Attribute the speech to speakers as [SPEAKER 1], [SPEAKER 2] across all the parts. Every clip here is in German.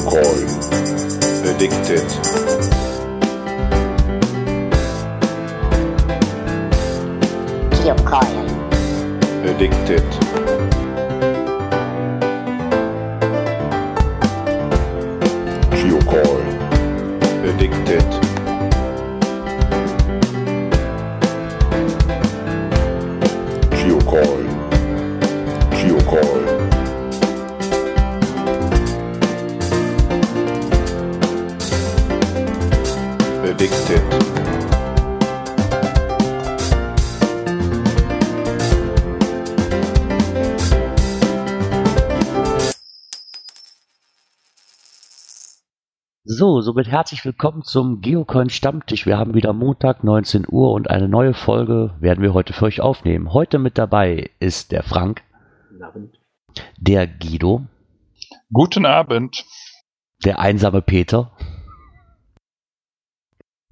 [SPEAKER 1] Geocoin. Addicted.
[SPEAKER 2] Geocoin.
[SPEAKER 1] Addicted.
[SPEAKER 3] Somit herzlich willkommen zum Geocoin Stammtisch. Wir haben wieder Montag 19 Uhr und eine neue Folge werden wir heute für euch aufnehmen. Heute mit dabei ist der Frank, der Guido,
[SPEAKER 4] Guten Abend.
[SPEAKER 3] der einsame Peter,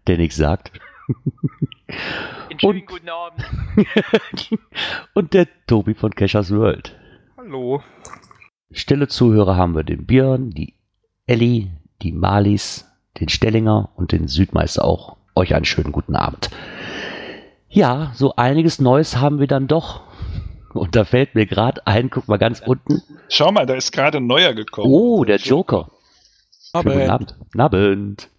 [SPEAKER 3] der nichts sagt,
[SPEAKER 5] Entschuldigung, guten Abend.
[SPEAKER 3] und der Tobi von Cashers World.
[SPEAKER 4] Hallo.
[SPEAKER 3] Stille Zuhörer haben wir den Björn, die Elli, die Malis, den Stellinger und den Südmeister auch. Euch einen schönen guten Abend. Ja, so einiges Neues haben wir dann doch. Und da fällt mir gerade ein, guck mal ganz unten.
[SPEAKER 4] Schau mal, da ist gerade ein neuer gekommen.
[SPEAKER 3] Oh, der Joker. Schönen Guten Abend. Abend.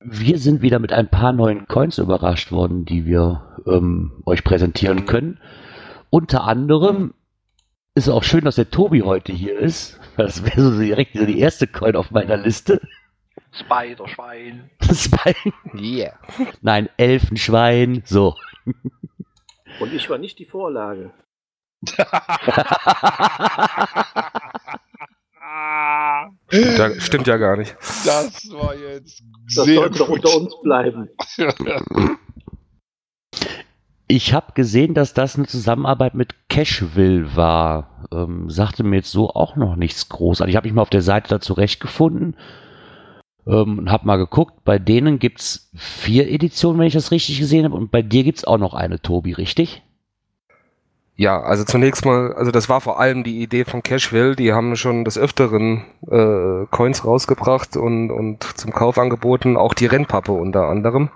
[SPEAKER 3] Wir sind wieder mit ein paar neuen Coins überrascht worden, die wir ähm, euch präsentieren können. Unter anderem ist auch schön, dass der Tobi heute hier ist. Das wäre so direkt so die erste Coin auf meiner Liste.
[SPEAKER 5] Spider-Schwein.
[SPEAKER 3] Bein.
[SPEAKER 6] Yeah.
[SPEAKER 3] Nein, Elfenschwein. So.
[SPEAKER 7] Und ich war nicht die Vorlage.
[SPEAKER 6] Stimmt ja, stimmt ja gar nicht.
[SPEAKER 4] Das war jetzt
[SPEAKER 7] Das
[SPEAKER 4] sehr
[SPEAKER 7] sollte unter uns bleiben.
[SPEAKER 3] Ich habe gesehen, dass das eine Zusammenarbeit mit Cashville war. Ähm, sagte mir jetzt so auch noch nichts groß. Also ich habe mich mal auf der Seite da zurechtgefunden ähm, und habe mal geguckt. Bei denen gibt es vier Editionen, wenn ich das richtig gesehen habe. Und bei dir gibt es auch noch eine, Tobi, richtig?
[SPEAKER 6] Ja, also zunächst mal, also das war vor allem die Idee von Cashville. Die haben schon des Öfteren äh, Coins rausgebracht und, und zum Kauf angeboten, auch die Rennpappe unter anderem.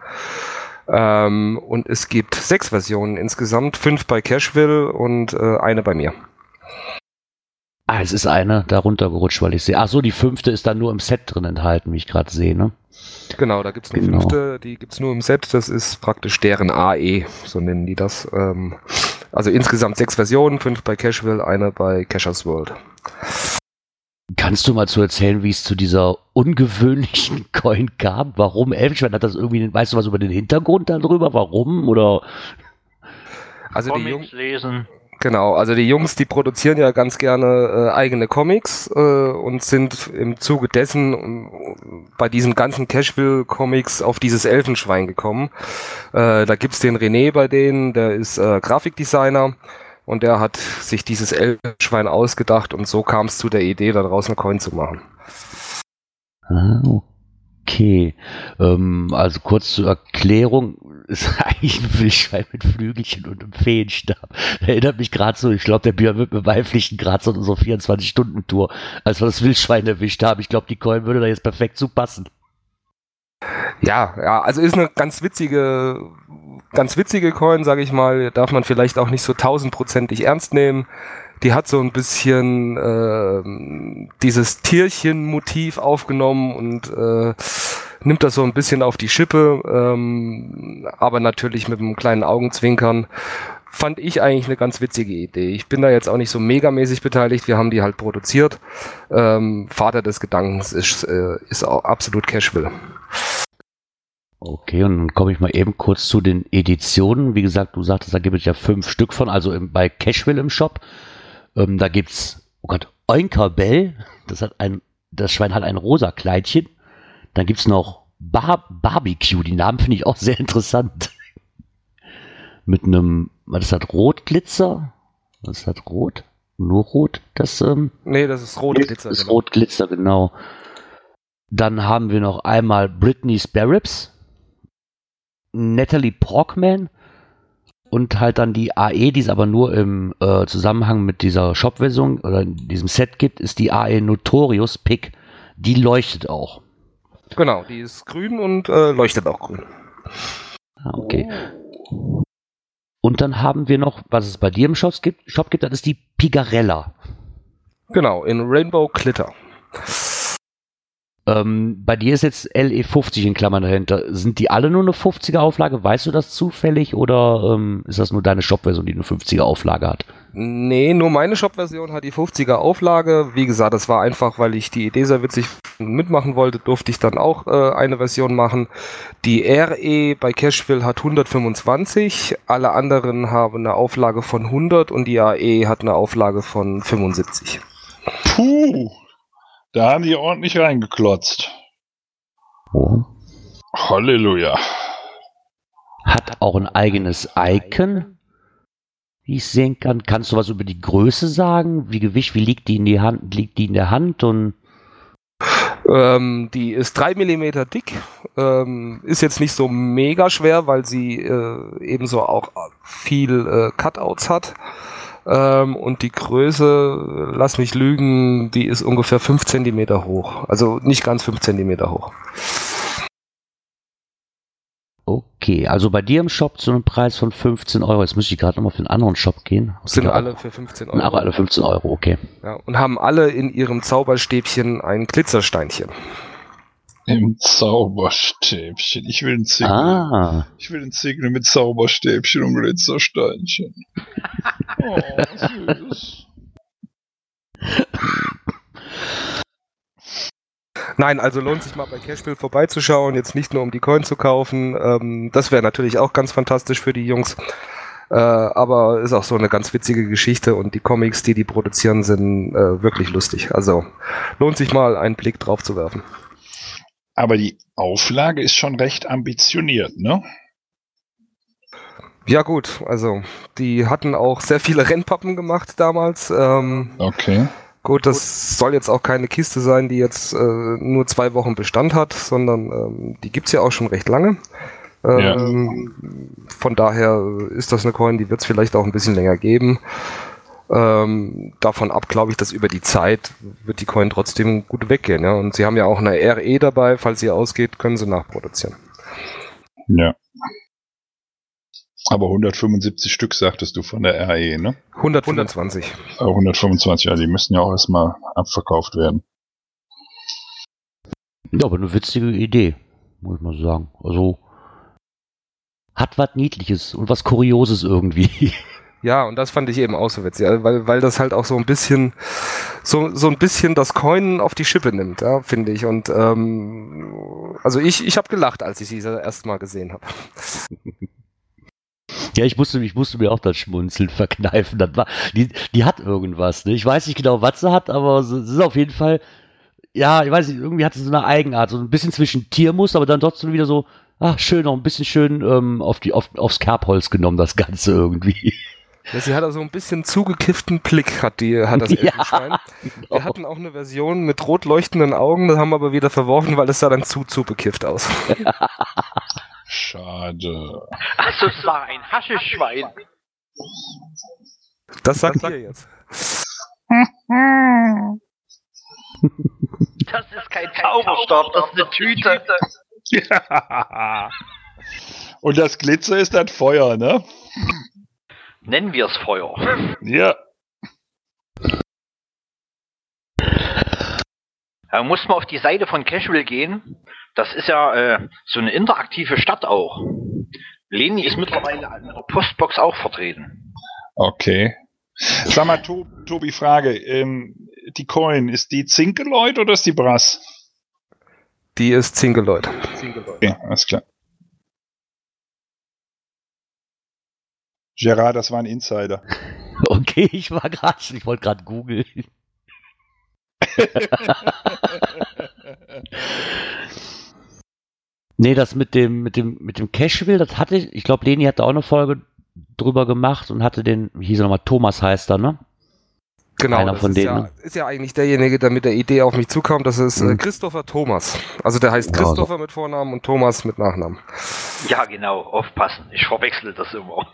[SPEAKER 6] Ähm, und es gibt sechs Versionen insgesamt, fünf bei Cashville und äh, eine bei mir.
[SPEAKER 3] Ah, es ist eine darunter gerutscht, weil ich sehe. Ach so, die fünfte ist dann nur im Set drin enthalten, wie ich gerade sehe, ne?
[SPEAKER 6] Genau, da gibt's eine
[SPEAKER 3] Genau.
[SPEAKER 6] fünfte, die gibt's nur im Set, das ist praktisch deren AE, so nennen die das. Ähm, also insgesamt sechs Versionen, fünf bei Cashville, eine bei Cashers World.
[SPEAKER 3] Kannst du mal zu erzählen, wie es zu dieser ungewöhnlichen Coin kam? Warum Elfenschwein? Hat das irgendwie, weißt du was über den Hintergrund darüber? Warum? Oder
[SPEAKER 6] Also die, Jung,
[SPEAKER 5] Comics lesen.
[SPEAKER 6] genau, also die Jungs, die produzieren ja ganz gerne äh, eigene Comics äh, und sind im Zuge dessen ähm, bei diesen ganzen Cashville-Comics auf dieses Elfenschwein gekommen. Äh, da gibt's den René bei denen, der ist äh, Grafikdesigner und der hat sich dieses Elfenschwein ausgedacht und so kam es zu der Idee, daraus eine Coin zu machen.
[SPEAKER 3] Ah, okay. Ähm, also kurz zur Erklärung, ist eigentlich ein Wildschwein mit Flügelchen und einem Feenstab. Erinnert mich gerade so, ich glaube, der Björn wird mir beipflichten, gerade so in unserer 24-Stunden-Tour, als wir das Wildschwein erwischt haben. Ich glaube, die Coin würde da jetzt perfekt zu passen.
[SPEAKER 6] Ja, ja, also ist eine ganz witzige, ganz witzige Coin, sage ich mal. Darf man vielleicht auch nicht so tausendprozentig ernst nehmen. Die hat so ein bisschen ähm, dieses Tierchen-Motiv aufgenommen und äh, nimmt das so ein bisschen auf die Schippe, ähm, aber natürlich mit einem kleinen Augenzwinkern. Fand ich eigentlich eine ganz witzige Idee. Ich bin da jetzt auch nicht so megamäßig beteiligt. Wir haben die halt produziert. Ähm, Vater des Gedankens ist, äh, ist auch absolut Cashville.
[SPEAKER 3] Okay, und dann komme ich mal eben kurz zu den Editionen. Wie gesagt, du sagtest, da gibt es ja fünf Stück von, also im, bei Cashville im Shop. Ähm, da gibt's, oh Gott, Oinkerbell. Das hat ein, das Schwein hat ein rosa Kleidchen. Dann gibt's noch Bar Barbecue. Die Namen finde ich auch sehr interessant. Mit einem, was ist das, Rotglitzer? Was ist das, Rot? Nur Rot? Das, ähm,
[SPEAKER 6] Nee, das ist rot Glitzer.
[SPEAKER 3] das ist
[SPEAKER 6] genau.
[SPEAKER 3] Rotglitzer, genau. Dann haben wir noch einmal Britney Sparrows, Natalie Porkman und halt dann die AE, die es aber nur im äh, Zusammenhang mit dieser Shop-Version oder in diesem Set gibt, ist die AE Notorious Pick. Die leuchtet auch.
[SPEAKER 6] Genau, die ist grün und äh, leuchtet auch grün.
[SPEAKER 3] Ah, okay. Und dann haben wir noch, was es bei dir im Shop gibt, Shop gibt, das ist die Pigarella.
[SPEAKER 6] Genau, in Rainbow Glitter.
[SPEAKER 3] Ähm, bei dir ist jetzt LE50 in Klammern dahinter. Sind die alle nur eine 50er Auflage? Weißt du das zufällig oder ähm, ist das nur deine Shop-Version, die eine 50er Auflage hat?
[SPEAKER 6] Nee, nur meine Shop-Version hat die 50er Auflage. Wie gesagt, das war einfach, weil ich die Idee sehr witzig mitmachen wollte, durfte ich dann auch äh, eine Version machen. Die RE bei Cashville hat 125, alle anderen haben eine Auflage von 100 und die AE hat eine Auflage von 75.
[SPEAKER 4] Puh. Da haben die ordentlich reingeklotzt.
[SPEAKER 3] Oh.
[SPEAKER 4] Halleluja.
[SPEAKER 3] Hat auch ein eigenes Icon, wie ich sehen kann. Kannst du was über die Größe sagen? Wie Gewicht, wie liegt die in die Hand, liegt die in der Hand und
[SPEAKER 6] Ähm, die ist 3 mm dick, ähm, ist jetzt nicht so mega schwer, weil sie äh, ebenso auch viel äh, Cutouts hat. Ähm, und die Größe, lass mich lügen, die ist ungefähr 5 cm hoch. Also nicht ganz 5 cm hoch.
[SPEAKER 3] Okay, also bei dir im Shop zu einem Preis von 15 Euro. Jetzt müsste ich gerade nochmal für einen anderen Shop gehen.
[SPEAKER 6] Sind
[SPEAKER 3] Ja,
[SPEAKER 6] alle für 15
[SPEAKER 3] Sind aber
[SPEAKER 6] Euro.
[SPEAKER 3] alle 15 Euro, okay.
[SPEAKER 6] Ja, und haben alle in ihrem Zauberstäbchen ein Glitzersteinchen.
[SPEAKER 4] Im Zauberstäbchen. Ich will ein Ziegel.
[SPEAKER 3] Ah,
[SPEAKER 4] Ich will ein Ziegel mit Zauberstäbchen und Glitzersteinchen. Oh, süß.
[SPEAKER 6] Nein, also lohnt sich mal bei Cashbill vorbeizuschauen, jetzt nicht nur um die Coin zu kaufen. Ähm, das wäre natürlich auch ganz fantastisch für die Jungs. Äh, aber ist auch so eine ganz witzige Geschichte und die Comics, die die produzieren, sind äh, wirklich lustig. Also lohnt sich mal einen Blick drauf zu werfen.
[SPEAKER 4] Aber die Auflage ist schon recht ambitioniert, ne?
[SPEAKER 6] Ja gut, also die hatten auch sehr viele Rennpappen gemacht damals. Ähm,
[SPEAKER 4] Okay.
[SPEAKER 6] Gut, das soll jetzt auch keine Kiste sein, die jetzt äh, nur zwei Wochen Bestand hat, sondern ähm, die gibt's ja auch schon recht lange. Ähm, Von daher ist das eine Coin, die wird's vielleicht auch ein bisschen länger geben. Ähm, davon ab glaube ich, dass über die Zeit wird die Coin trotzdem gut weggehen. Ja? Und sie haben ja auch eine RE dabei, falls sie ausgeht, können sie nachproduzieren.
[SPEAKER 4] Ja. Aber 175 Stück sagtest du von der RE, ne?
[SPEAKER 6] 125.
[SPEAKER 4] Äh, 125, ja, die müssen ja auch erstmal abverkauft werden.
[SPEAKER 3] ja, aber eine witzige Idee, muss ich mal sagen. Also, hat was Niedliches und was Kurioses irgendwie.
[SPEAKER 6] Ja, und das fand ich eben auch so witzig, weil, weil das halt auch so ein bisschen, so, so ein bisschen das Coin auf die Schippe nimmt, ja, finde ich. Und ähm, also ich, ich habe gelacht, als ich sie das erste Mal gesehen habe.
[SPEAKER 3] Ja, ich musste, ich musste mir auch das Schmunzeln verkneifen. Das war, die, die hat irgendwas. Ne? Ich weiß nicht genau, was sie hat, aber es ist auf jeden Fall, ja, ich weiß nicht, irgendwie hat sie so eine Eigenart, so ein bisschen zwischen Tiermuster, aber dann trotzdem wieder so, ach, schön, noch ein bisschen schön ähm, auf die, auf, aufs Kerbholz genommen, das Ganze irgendwie.
[SPEAKER 6] Ja, sie hat also ein bisschen zugekifften Blick, hat die, hat das
[SPEAKER 3] Ja,
[SPEAKER 6] Elfenschwein. Wir hatten auch eine Version mit rot leuchtenden Augen, das haben wir aber wieder verworfen, weil es sah dann zu, zu bekifft aus.
[SPEAKER 4] Schade.
[SPEAKER 5] Also es war ein Hascheschwein.
[SPEAKER 6] Das sagt ihr jetzt.
[SPEAKER 5] Das ist kein Zauberstab, das ist eine Tüte.
[SPEAKER 4] Ja. Und das Glitzer ist das Feuer, ne?
[SPEAKER 5] Nennen wir es Feuer.
[SPEAKER 4] Ja.
[SPEAKER 5] Da muss man auf die Seite von Casual gehen. Das ist ja äh, so eine interaktive Stadt auch. Leni ist mittlerweile an der Postbox auch vertreten.
[SPEAKER 4] Okay. Sag mal, to Tobi, Frage. Ähm, die Coin, ist die Zinkeloid oder ist die Brass?
[SPEAKER 6] Die ist Zingeloid.
[SPEAKER 4] Okay, alles klar. Gerard, das war ein Insider.
[SPEAKER 3] Okay, ich war gerade, ich wollte gerade googeln. Nee, das mit dem, mit dem, mit dem Cashville, das hatte ich, ich glaube, Leni hatte auch eine Folge drüber gemacht und hatte den, wie hieß er nochmal, Thomas heißt er, ne?
[SPEAKER 6] Genau,
[SPEAKER 3] Einer
[SPEAKER 6] das
[SPEAKER 3] von
[SPEAKER 6] ist,
[SPEAKER 3] denen,
[SPEAKER 6] ja,
[SPEAKER 3] ne?
[SPEAKER 6] ist ja eigentlich derjenige, der mit der Idee auf mich zukam. Das ist äh,
[SPEAKER 3] Mhm.
[SPEAKER 6] Christopher Thomas. Also der heißt
[SPEAKER 3] Ja, so.
[SPEAKER 6] Christopher mit Vornamen und Thomas mit Nachnamen.
[SPEAKER 5] Ja, genau, aufpassen. Ich verwechsel das immer.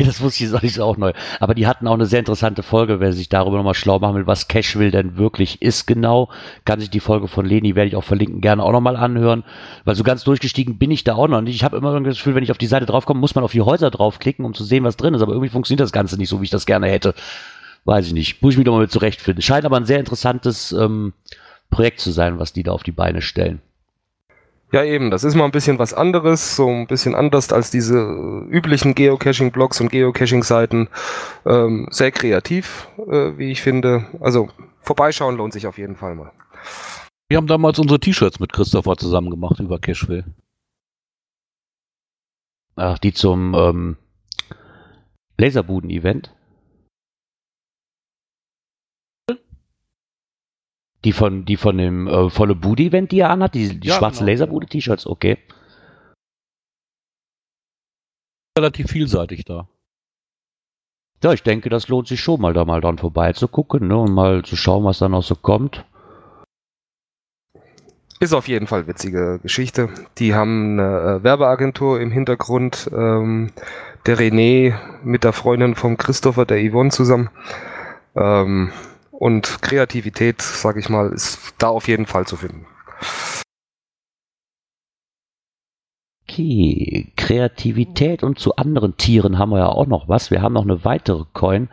[SPEAKER 3] Okay, das wusste ich jetzt auch neu. Aber die hatten auch eine sehr interessante Folge, wer sich darüber nochmal schlau machen will, was Cashville denn wirklich ist genau. Kann sich die Folge von Leni, werde ich auch verlinken, gerne auch nochmal anhören. Weil so ganz durchgestiegen bin ich da auch noch nicht. Ich habe immer das Gefühl, wenn ich auf die Seite draufkomme, muss man auf die Häuser draufklicken, um zu sehen, was drin ist. Aber irgendwie funktioniert das Ganze nicht so, wie ich das gerne hätte. Weiß ich nicht. Muss ich mich doch mal mit zurechtfinden. Scheint aber ein sehr interessantes ähm, Projekt zu sein, was die da auf die Beine stellen.
[SPEAKER 6] Ja, eben, das ist mal ein bisschen was anderes, so ein bisschen anders als diese äh, üblichen Geocaching-Blogs und Geocaching-Seiten. Ähm, sehr kreativ, äh, wie ich finde. Also vorbeischauen lohnt sich auf jeden Fall mal.
[SPEAKER 2] Wir haben damals unsere T-Shirts mit Christopher zusammen gemacht über Cashville.
[SPEAKER 3] Ach, die zum ähm, Laserbuden-Event. Die von, die von dem äh, volle Bude-Event, die er anhat, die, die
[SPEAKER 2] Ja,
[SPEAKER 3] schwarzen
[SPEAKER 2] genau,
[SPEAKER 3] Laserbude-T-Shirts, okay.
[SPEAKER 2] Relativ vielseitig da.
[SPEAKER 3] Ja, ich denke, das lohnt sich schon mal da mal dran vorbeizugucken, ne, und mal zu schauen, was da noch so kommt.
[SPEAKER 6] Ist auf jeden Fall witzige Geschichte. Die haben eine äh, Werbeagentur im Hintergrund. Ähm, der René mit der Freundin von Christopher, der Yvonne zusammen. Ähm, und Kreativität, sag ich mal, ist da auf jeden Fall zu finden.
[SPEAKER 3] Okay, Kreativität und zu anderen Tieren haben wir ja auch noch was. Wir haben noch eine weitere Coin.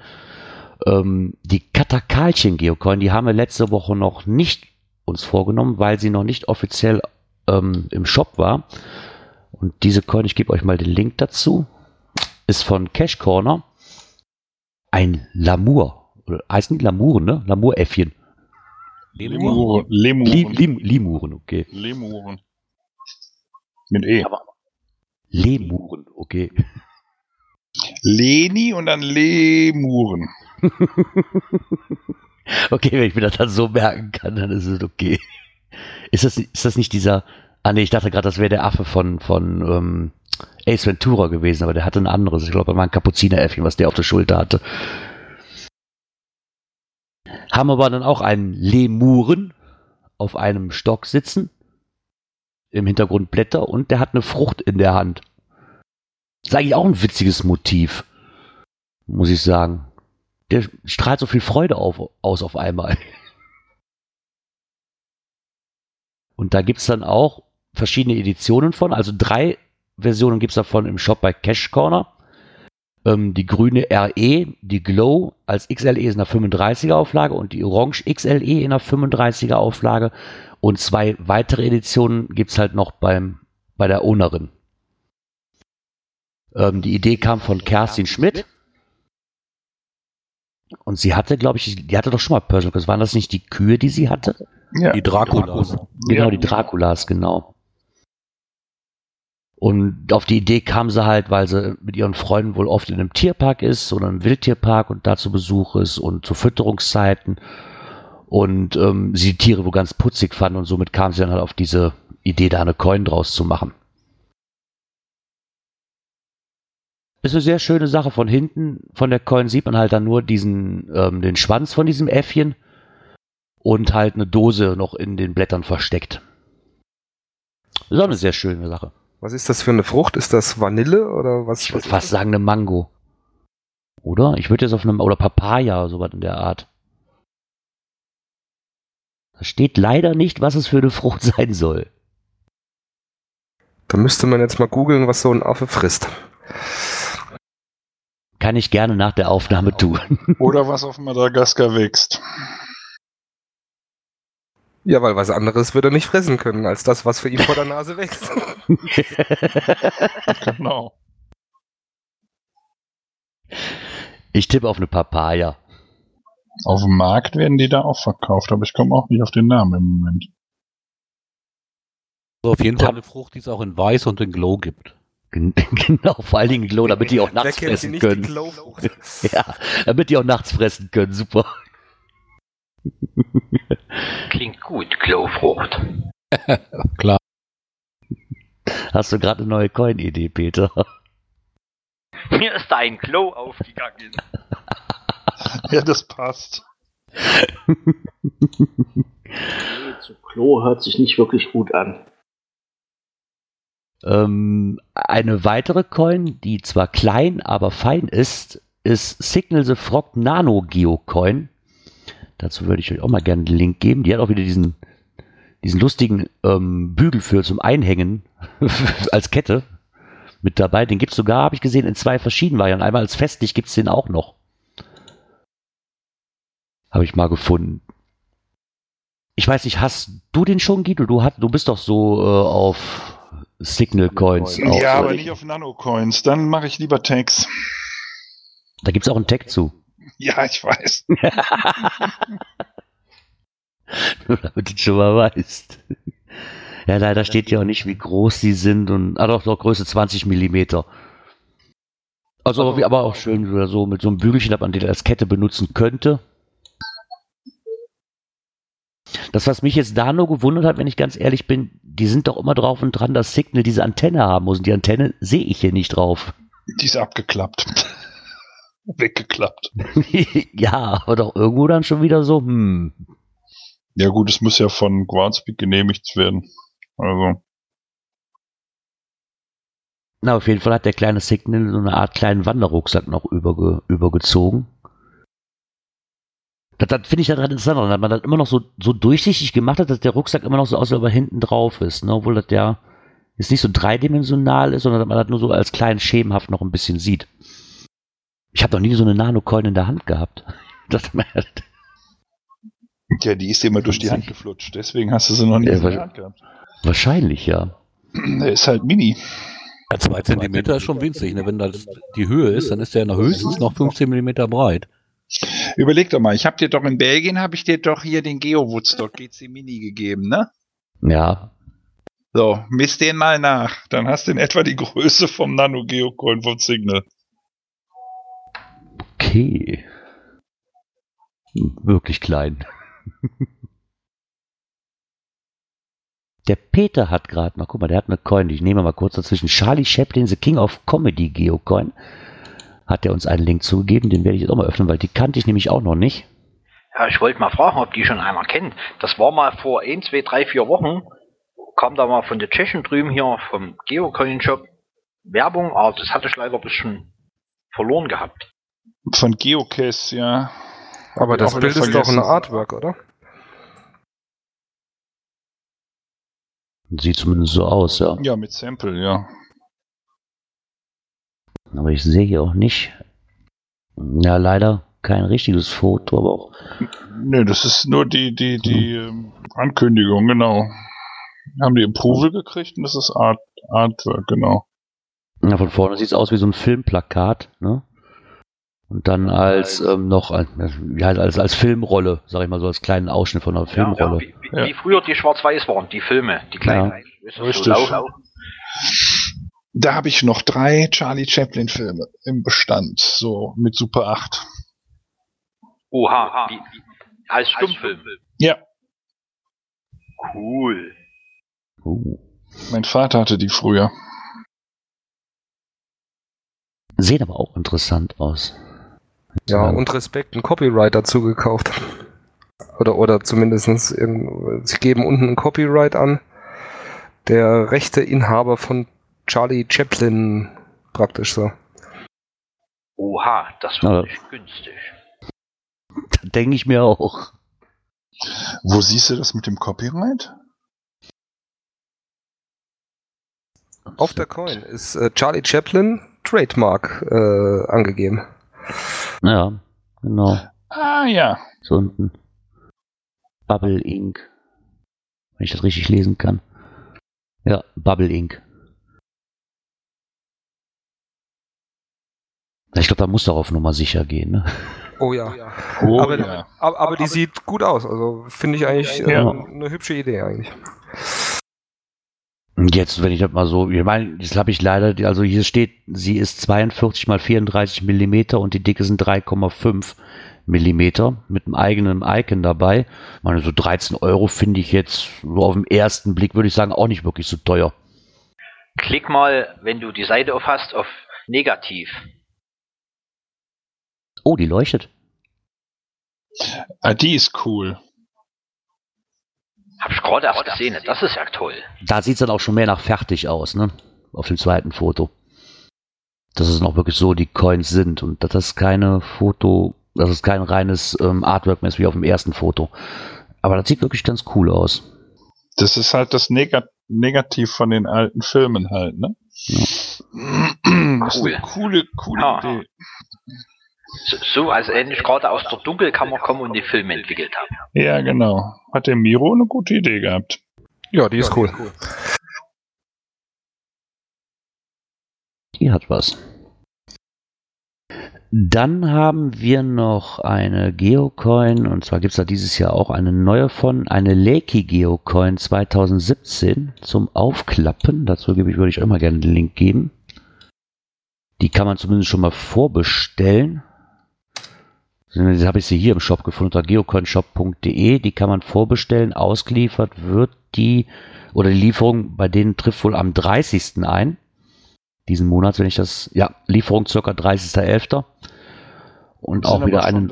[SPEAKER 3] Ähm, die Katakalchen-Geocoin, die haben wir letzte Woche noch nicht uns vorgenommen, weil sie noch nicht offiziell ähm, im Shop war. Und diese Coin, ich gebe euch mal den Link dazu, ist von Cash Corner. Ein Lamur. Oder heißen die Lamuren, ne? Lamuräffchen.
[SPEAKER 4] Lemuren. Lemuren.
[SPEAKER 3] Lim Limuren, okay.
[SPEAKER 4] Lemuren. Mit E.
[SPEAKER 3] Lemuren, okay.
[SPEAKER 4] Leni und dann Lemuren.
[SPEAKER 3] Okay, wenn ich mir das dann so merken kann, dann ist es okay. Ist das, ist das nicht dieser. Ah, nee, ich dachte gerade, das wäre der Affe von, von ähm, Ace Ventura gewesen, aber der hatte ein anderes. Ich glaube, er war ein Kapuzineräffchen, was der auf der Schulter hatte. Haben aber dann auch einen Lemuren auf einem Stock sitzen. Im Hintergrund Blätter und der hat eine Frucht in der Hand. Das ist eigentlich auch ein witziges Motiv. Muss ich sagen. Der strahlt so viel Freude auf, aus auf einmal. Und da gibt's dann auch verschiedene Editionen von. Also drei Versionen gibt's davon im Shop bei Cash Corner. Ähm, die grüne RE, die Glow als XLE ist in der 35er Auflage und die Orange XLE in der 35er Auflage. Und zwei weitere Editionen gibt's halt noch beim, bei der Ownerin. Ähm, die Idee kam von Kerstin Schmidt. Und sie hatte, glaube ich, die hatte doch schon mal Personal Quest. Waren das nicht die Kühe, die sie hatte?
[SPEAKER 4] Ja.
[SPEAKER 2] Die Draculas.
[SPEAKER 3] Genau, die Draculas, genau. Und auf die Idee kam sie halt, weil sie mit ihren Freunden wohl oft in einem Tierpark ist oder einem Wildtierpark und da zu Besuch ist und zu Fütterungszeiten. Und ähm, sie die Tiere wohl ganz putzig fand und somit kam sie dann halt auf diese Idee, da eine Coin draus zu machen. Ist eine sehr schöne Sache. Von hinten von der Coin sieht man halt dann nur diesen, ähm, den Schwanz von diesem Äffchen und halt eine Dose noch in den Blättern versteckt. Das ist auch eine sehr schöne Sache.
[SPEAKER 6] Was ist das für eine Frucht? Ist das Vanille oder was?
[SPEAKER 3] Ich
[SPEAKER 6] was
[SPEAKER 3] würde fast sagen eine Mango. Oder? Ich würde jetzt auf einem, oder Papaya, sowas in der Art. Da steht leider nicht, was es für eine Frucht sein soll.
[SPEAKER 6] Da müsste man jetzt mal googeln, was so ein Affe frisst.
[SPEAKER 3] Kann ich gerne nach der Aufnahme tun.
[SPEAKER 4] Oder was auf Madagaskar wächst.
[SPEAKER 6] Ja, weil was anderes würde er nicht fressen können, als das, was für ihn vor der Nase wächst.
[SPEAKER 4] Genau.
[SPEAKER 3] ich tippe auf eine Papaya.
[SPEAKER 4] Auf dem Markt werden die da auch verkauft, aber ich komme auch nicht auf den Namen im Moment.
[SPEAKER 2] So, auf jeden Fall eine Frucht, die es auch in Weiß und in Glow gibt.
[SPEAKER 3] Gen- Genau, vor allen Dingen Glow, damit die auch nachts fressen können. Ja, damit die auch nachts fressen können. Super.
[SPEAKER 5] Klingt gut, Glowfrucht.
[SPEAKER 2] Klar.
[SPEAKER 3] Hast du gerade eine neue Coin-Idee, Peter?
[SPEAKER 5] Mir ist da ein Glow aufgegangen.
[SPEAKER 4] Ja, das passt.
[SPEAKER 7] Nee, zu Klo hört sich nicht wirklich gut an.
[SPEAKER 3] Ähm, eine weitere Coin, die zwar klein, aber fein ist, ist Signal the Frog Nano Geocoin. Dazu würde ich euch auch mal gerne den Link geben. Die hat auch wieder diesen, diesen lustigen ähm, Bügel für zum Einhängen als Kette mit dabei. Den gibt es sogar, habe ich gesehen, in zwei verschiedenen Varianten. Einmal als festlich gibt es den auch noch. Habe ich mal gefunden. Ich weiß nicht, hast du den schon, Guido? Du, hast, du bist doch so äh, auf Signal Coins. Auch,
[SPEAKER 4] ja,
[SPEAKER 3] so.
[SPEAKER 4] aber nicht auf Nanocoins. Dann mache ich lieber Tags.
[SPEAKER 3] Da gibt es auch einen Tag zu.
[SPEAKER 4] Ja, ich weiß.
[SPEAKER 3] Nur damit du schon mal weißt. Ja, leider steht ja auch nicht, wie groß die sind und, ah doch, doch, Größe 20 Millimeter. Also, aber, wie- aber auch schön oder so mit so einem Bügelchen, dass man den als Kette benutzen könnte. Das, was mich jetzt da nur gewundert hat, wenn ich ganz ehrlich bin, die sind doch immer drauf und dran, dass Signal diese Antenne haben muss. Und die Antenne sehe ich hier nicht drauf.
[SPEAKER 4] Die ist abgeklappt. Weggeklappt.
[SPEAKER 3] ja, aber doch irgendwo dann schon wieder so, hm.
[SPEAKER 4] Ja gut, es muss ja von Groundspeak genehmigt werden. Also,
[SPEAKER 3] Na, auf jeden Fall hat der kleine Signal so eine Art kleinen Wanderrucksack noch überge übergezogen. Das, das finde ich daran interessant, dass man das immer noch so, so durchsichtig gemacht hat, dass der Rucksack immer noch so aussieht, aber hinten drauf ist, ne? obwohl das ja jetzt nicht so dreidimensional ist, sondern dass man das nur so als klein schemenhaft noch ein bisschen sieht. Ich habe noch nie so eine Nanocoin in der Hand gehabt. Das,
[SPEAKER 4] ja, die ist dir immer durch die Hand geflutscht. Deswegen hast du sie noch nie
[SPEAKER 3] Ja,
[SPEAKER 4] in der Hand gehabt.
[SPEAKER 3] wahrscheinlich, ja.
[SPEAKER 4] Der ist halt mini.
[SPEAKER 2] Ja, zwei Zentimeter ist schon winzig. Ne? Wenn das die Höhe ist, dann ist der noch höchstens noch 15 Millimeter breit.
[SPEAKER 4] Überleg doch mal, ich habe dir doch in Belgien, habe ich dir doch hier den Geo Woodstock GC Mini gegeben, ne?
[SPEAKER 3] Ja,
[SPEAKER 4] So, misst den mal nach. Dann hast du in etwa die Größe vom Nano Geocoin von Signal.
[SPEAKER 3] Okay. Wirklich klein. Der Peter hat gerade mal, guck mal, der hat eine Coin, ich nehme mal kurz dazwischen. Charlie Chaplin, The King of Comedy Geocoin. Hat er uns einen Link zugegeben, den werde ich jetzt auch mal öffnen, weil die kannte ich nämlich auch noch nicht.
[SPEAKER 5] Ja, ich wollte mal fragen, ob die schon einer kennt. Das war mal vor 1, 2, 3, 4 Wochen, kam da mal von der Tschechen drüben hier vom Geocoin Shop Werbung, aber das hatte ich leider ein bisschen verloren gehabt.
[SPEAKER 4] Von Geocache, ja.
[SPEAKER 6] Aber
[SPEAKER 4] Hab
[SPEAKER 6] das Bild ist doch ein. Artwork, oder?
[SPEAKER 3] Sieht zumindest so aus, ja.
[SPEAKER 4] Ja, mit Sample, ja.
[SPEAKER 3] Aber ich sehe hier auch nicht. Ja, leider kein richtiges Foto, aber auch.
[SPEAKER 4] Nö, das ist nur die, die, die ähm, Ankündigung, genau. Haben die Approval gekriegt und das ist Art, Artwork, genau.
[SPEAKER 3] Ja, von vorne sieht es aus wie so ein Filmplakat, ne? Und dann als ähm, noch als, ja, als, als Filmrolle, sag ich mal so, als kleinen Ausschnitt von einer
[SPEAKER 5] Ja,
[SPEAKER 3] Filmrolle.
[SPEAKER 5] wie, wie,
[SPEAKER 4] Ja.
[SPEAKER 5] wie früher die Schwarz-Weiß waren, die Filme, die kleinen.
[SPEAKER 3] Ja.
[SPEAKER 4] Richtig.
[SPEAKER 5] So lau.
[SPEAKER 4] Da habe ich noch drei Charlie Chaplin Filme im Bestand, so mit Super 8.
[SPEAKER 5] Oha, wie, wie, als Stummfilm.
[SPEAKER 4] Ja,
[SPEAKER 5] Cool.
[SPEAKER 3] Uh.
[SPEAKER 4] mein Vater hatte die früher.
[SPEAKER 3] Sehen aber auch interessant aus.
[SPEAKER 6] Ja, und Respekt, ein Copyright dazu gekauft. Oder, oder zumindestens sie geben unten ein Copyright an. Der rechte Inhaber von Charlie Chaplin praktisch so.
[SPEAKER 5] Oha, das
[SPEAKER 3] Ja.
[SPEAKER 5] war nicht günstig.
[SPEAKER 3] Denke ich mir auch.
[SPEAKER 4] Wo siehst du das mit dem Copyright?
[SPEAKER 6] Auf der Coin ist äh, Charlie Chaplin Trademark äh, angegeben.
[SPEAKER 3] Ja, genau.
[SPEAKER 4] Ah ja,
[SPEAKER 3] So unten. Bubble Ink. Wenn ich das richtig lesen kann. Ja, Bubble Ink. Ich glaube, da muss doch auf Nummer sicher gehen, ne?
[SPEAKER 6] Oh ja.
[SPEAKER 4] oh
[SPEAKER 6] aber,
[SPEAKER 4] ja.
[SPEAKER 6] aber, aber die sieht gut aus. Also finde ich eigentlich
[SPEAKER 4] Ja.
[SPEAKER 6] eine hübsche Idee eigentlich.
[SPEAKER 3] Jetzt, wenn ich das mal so, ich meine, das habe ich leider, also hier steht, sie ist 42 mal 34 Millimeter und die Dicke sind 3,5 Millimeter mit einem eigenen Icon dabei. Ich meine, so 13 Euro finde ich jetzt so auf den ersten Blick, würde ich sagen, auch nicht wirklich so teuer.
[SPEAKER 5] Klick mal, wenn du die Seite auf hast, auf Negativ.
[SPEAKER 3] Oh, die leuchtet.
[SPEAKER 4] Ah, die ist cool.
[SPEAKER 5] Hab ich gerade erst gesehen, das ist ja toll.
[SPEAKER 3] Da sieht es dann auch schon mehr nach fertig aus, ne? auf dem zweiten Foto. Dass es noch wirklich so die Coins sind und dass das keine Foto, dass es kein reines ähm, Artwork mehr ist wie auf dem ersten Foto. Aber das sieht wirklich ganz cool aus.
[SPEAKER 4] Das ist halt das Negat Negativ von den alten Filmen halt, ne?
[SPEAKER 3] Ja.
[SPEAKER 4] Das ist
[SPEAKER 5] Cool.
[SPEAKER 4] eine coole, coole
[SPEAKER 5] Ah.
[SPEAKER 4] Idee.
[SPEAKER 5] So, so als ähnlich gerade aus der Dunkelkammer kommen und die Filme entwickelt haben.
[SPEAKER 4] Ja, genau. Hat der Miro eine gute Idee gehabt.
[SPEAKER 6] Ja, die ist cool.
[SPEAKER 3] Die hat was. Dann haben wir noch eine Geocoin, und zwar gibt es da dieses Jahr auch eine neue von, eine Lakey Geocoin 2017 zum Aufklappen. Dazu gebe ich, würde ich auch mal gerne den Link geben. Die kann man zumindest schon mal vorbestellen. Jetzt habe ich sie hier im Shop gefunden, unter geocoinshop.de. Die kann man vorbestellen. Ausgeliefert wird die, oder die Lieferung bei denen trifft wohl am 30. ein diesen Monat, wenn ich das, ja, Lieferung circa 30.11. Und auch wieder einen.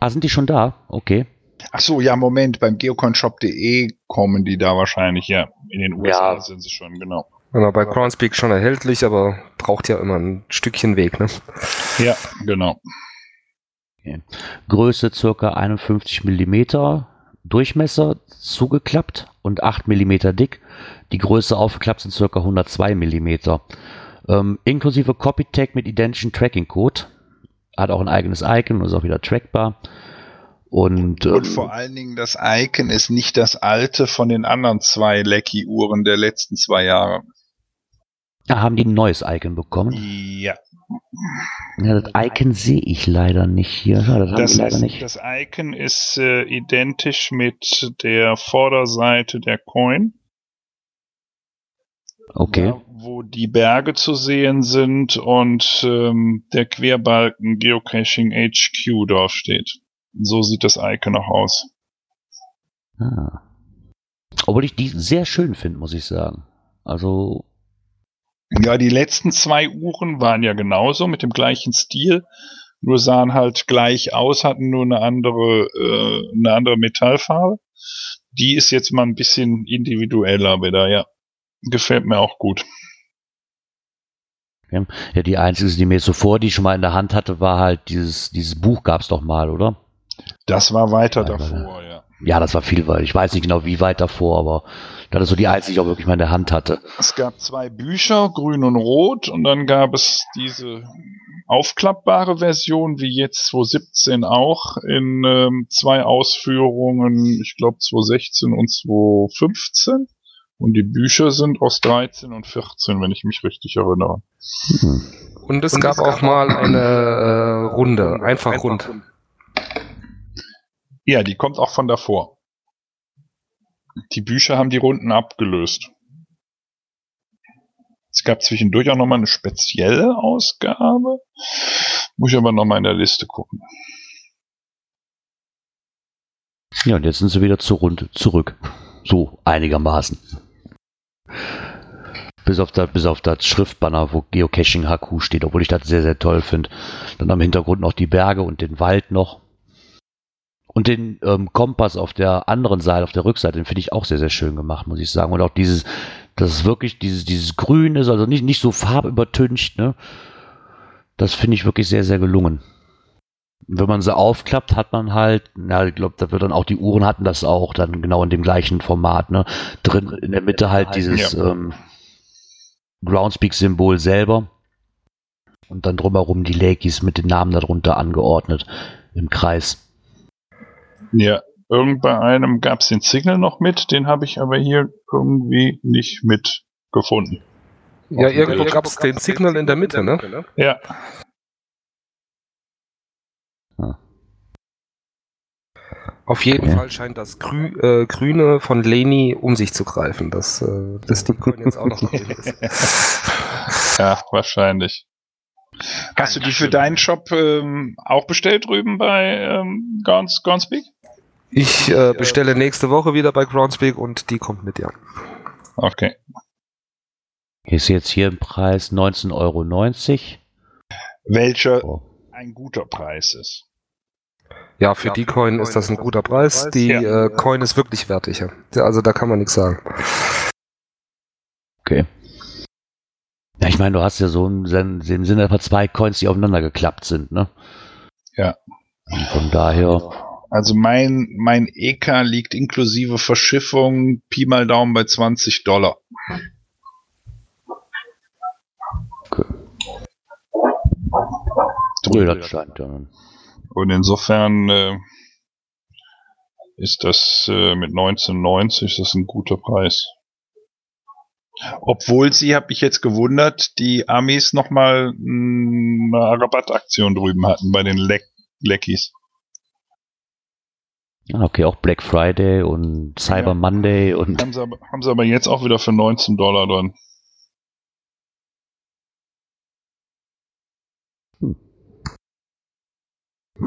[SPEAKER 3] Ah, sind die schon da? Okay.
[SPEAKER 4] Ach so, ja, Moment. Beim geocoinshop.de kommen die da wahrscheinlich, ja. In den USA
[SPEAKER 3] Ja.
[SPEAKER 4] sind sie schon, genau.
[SPEAKER 6] Genau, bei Groundspeak schon erhältlich, aber braucht ja immer ein Stückchen Weg, ne?
[SPEAKER 4] Ja, genau.
[SPEAKER 3] Größe circa 51 Millimeter, Durchmesser zugeklappt und 8 Millimeter dick. Die Größe aufgeklappt sind circa 102 Millimeter. Ähm, inklusive Copy-Tag mit identischen Tracking-Code. Hat auch ein eigenes Icon und ist auch wieder trackbar. Und,
[SPEAKER 4] Und
[SPEAKER 3] ähm,
[SPEAKER 4] vor allen Dingen, das Icon ist nicht das alte von den anderen zwei Lecky-Uhren der letzten zwei Jahre.
[SPEAKER 3] Haben die ein neues Icon bekommen.
[SPEAKER 4] Ja.
[SPEAKER 3] Ja, das Icon sehe ich leider nicht hier. Ja, das
[SPEAKER 4] Das,
[SPEAKER 3] leider
[SPEAKER 4] ist,
[SPEAKER 3] nicht.
[SPEAKER 4] das Icon ist äh, identisch mit der Vorderseite der Coin.
[SPEAKER 3] Okay.
[SPEAKER 4] Da, wo die Berge zu sehen sind und ähm, der Querbalken Geocaching HQ draufsteht. So sieht das Icon auch aus.
[SPEAKER 3] Ah. Obwohl ich die sehr schön finde, muss ich sagen. Also,
[SPEAKER 4] Ja, die letzten zwei Uhren waren ja genauso mit dem gleichen Stil, nur sahen halt gleich aus, hatten nur eine andere, äh, eine andere Metallfarbe. Die ist jetzt mal ein bisschen individueller wieder, ja. Gefällt mir auch gut.
[SPEAKER 3] ja, die einzige, die mir jetzt so vor, die ich schon mal in der Hand hatte, war halt dieses, dieses Buch gab's doch mal, oder?
[SPEAKER 4] Das war weiter
[SPEAKER 3] Weiter,
[SPEAKER 4] davor, ja.
[SPEAKER 3] Ja, das war viel weit. Ich weiß nicht genau, wie weit davor, aber das ist so die einzige, die ich auch wirklich mal in der Hand hatte.
[SPEAKER 4] Es gab zwei Bücher, grün und rot, und dann gab es diese aufklappbare Version, wie jetzt 2017 auch, in ähm, zwei Ausführungen, ich glaube 2016 und 2015. Und die Bücher sind aus 13 und 14, wenn ich mich richtig erinnere.
[SPEAKER 3] Hm.
[SPEAKER 6] Und es gab auch mal eine äh, Runde, einfach rund.
[SPEAKER 4] Ja, die kommt auch von davor. Die Bücher haben die Runden abgelöst. Es gab zwischendurch auch nochmal eine spezielle Ausgabe. Muss ich aber nochmal in der Liste gucken.
[SPEAKER 3] Ja, und jetzt sind sie wieder zur Runde zurück. So, einigermaßen. Bis auf das, bis auf das Schriftbanner, wo Geocaching HQ steht, obwohl ich das sehr, sehr toll finde. Dann am Hintergrund noch die Berge und den Wald noch. Und den ähm, Kompass auf der anderen Seite, auf der Rückseite, den finde ich auch sehr, sehr schön gemacht, muss ich sagen. Und auch dieses, dass es wirklich dieses, dieses Grün ist, also nicht, nicht so farbübertüncht, ne? Das finde ich wirklich sehr, sehr gelungen. Wenn man sie aufklappt, hat man halt, na, ich glaube, da wird dann auch die Uhren hatten das auch, dann genau in dem gleichen Format, ne? Drin in der Mitte halt dieses ähm, Groundspeak-Symbol selber. Und dann drumherum die Lakis mit den Namen darunter angeordnet im Kreis.
[SPEAKER 4] Ja, irgend bei einem gab es den Signal noch mit, den habe ich aber hier irgendwie nicht mitgefunden.
[SPEAKER 6] Ja, irgendwo gab es den Signal in der Mitte, ne?
[SPEAKER 4] Ja,
[SPEAKER 6] Auf jeden
[SPEAKER 3] Okay.
[SPEAKER 6] Fall scheint das Grü äh, Grüne von Leni um sich zu greifen, dass, äh, dass die Coin jetzt auch noch drin ist.
[SPEAKER 4] ja, wahrscheinlich. Hast du die für deinen Shop ähm, auch bestellt drüben bei ähm, Gauns, Gaunspeak?
[SPEAKER 6] Ich äh, bestelle nächste Woche wieder bei Groundspeak und die kommt mit, ja.
[SPEAKER 4] Okay.
[SPEAKER 3] Ist jetzt hier im Preis 19,90 Euro.
[SPEAKER 4] Welcher
[SPEAKER 3] Oh.
[SPEAKER 4] ein guter Preis ist.
[SPEAKER 6] Ja, für die Coin ist das ein guter Preis. Die
[SPEAKER 4] Ja.
[SPEAKER 6] äh, Coin ist wirklich wertig. Ja. Ja, Also da kann man nichts sagen.
[SPEAKER 3] Okay. Ja, ich meine, du hast ja so im, im Sinne etwa zwei Coins, die aufeinander geklappt sind, ne?
[SPEAKER 4] Ja.
[SPEAKER 3] Und von daher,
[SPEAKER 4] Also mein, mein EK liegt inklusive Verschiffung Pi mal Daumen bei 20 Dollar.
[SPEAKER 3] nö, das scheint ja. dann.
[SPEAKER 4] Und insofern äh, ist das äh, mit 1990 das ist ein guter Preis. Obwohl sie, habe ich jetzt gewundert, die Amis nochmal eine Rabattaktion drüben hatten bei den Leck Leckies.
[SPEAKER 3] Ah, okay, auch Black Friday und Cyber
[SPEAKER 4] Ja.
[SPEAKER 3] Monday und
[SPEAKER 4] Haben sie, aber, haben sie aber jetzt auch wieder für 19 Dollar drin.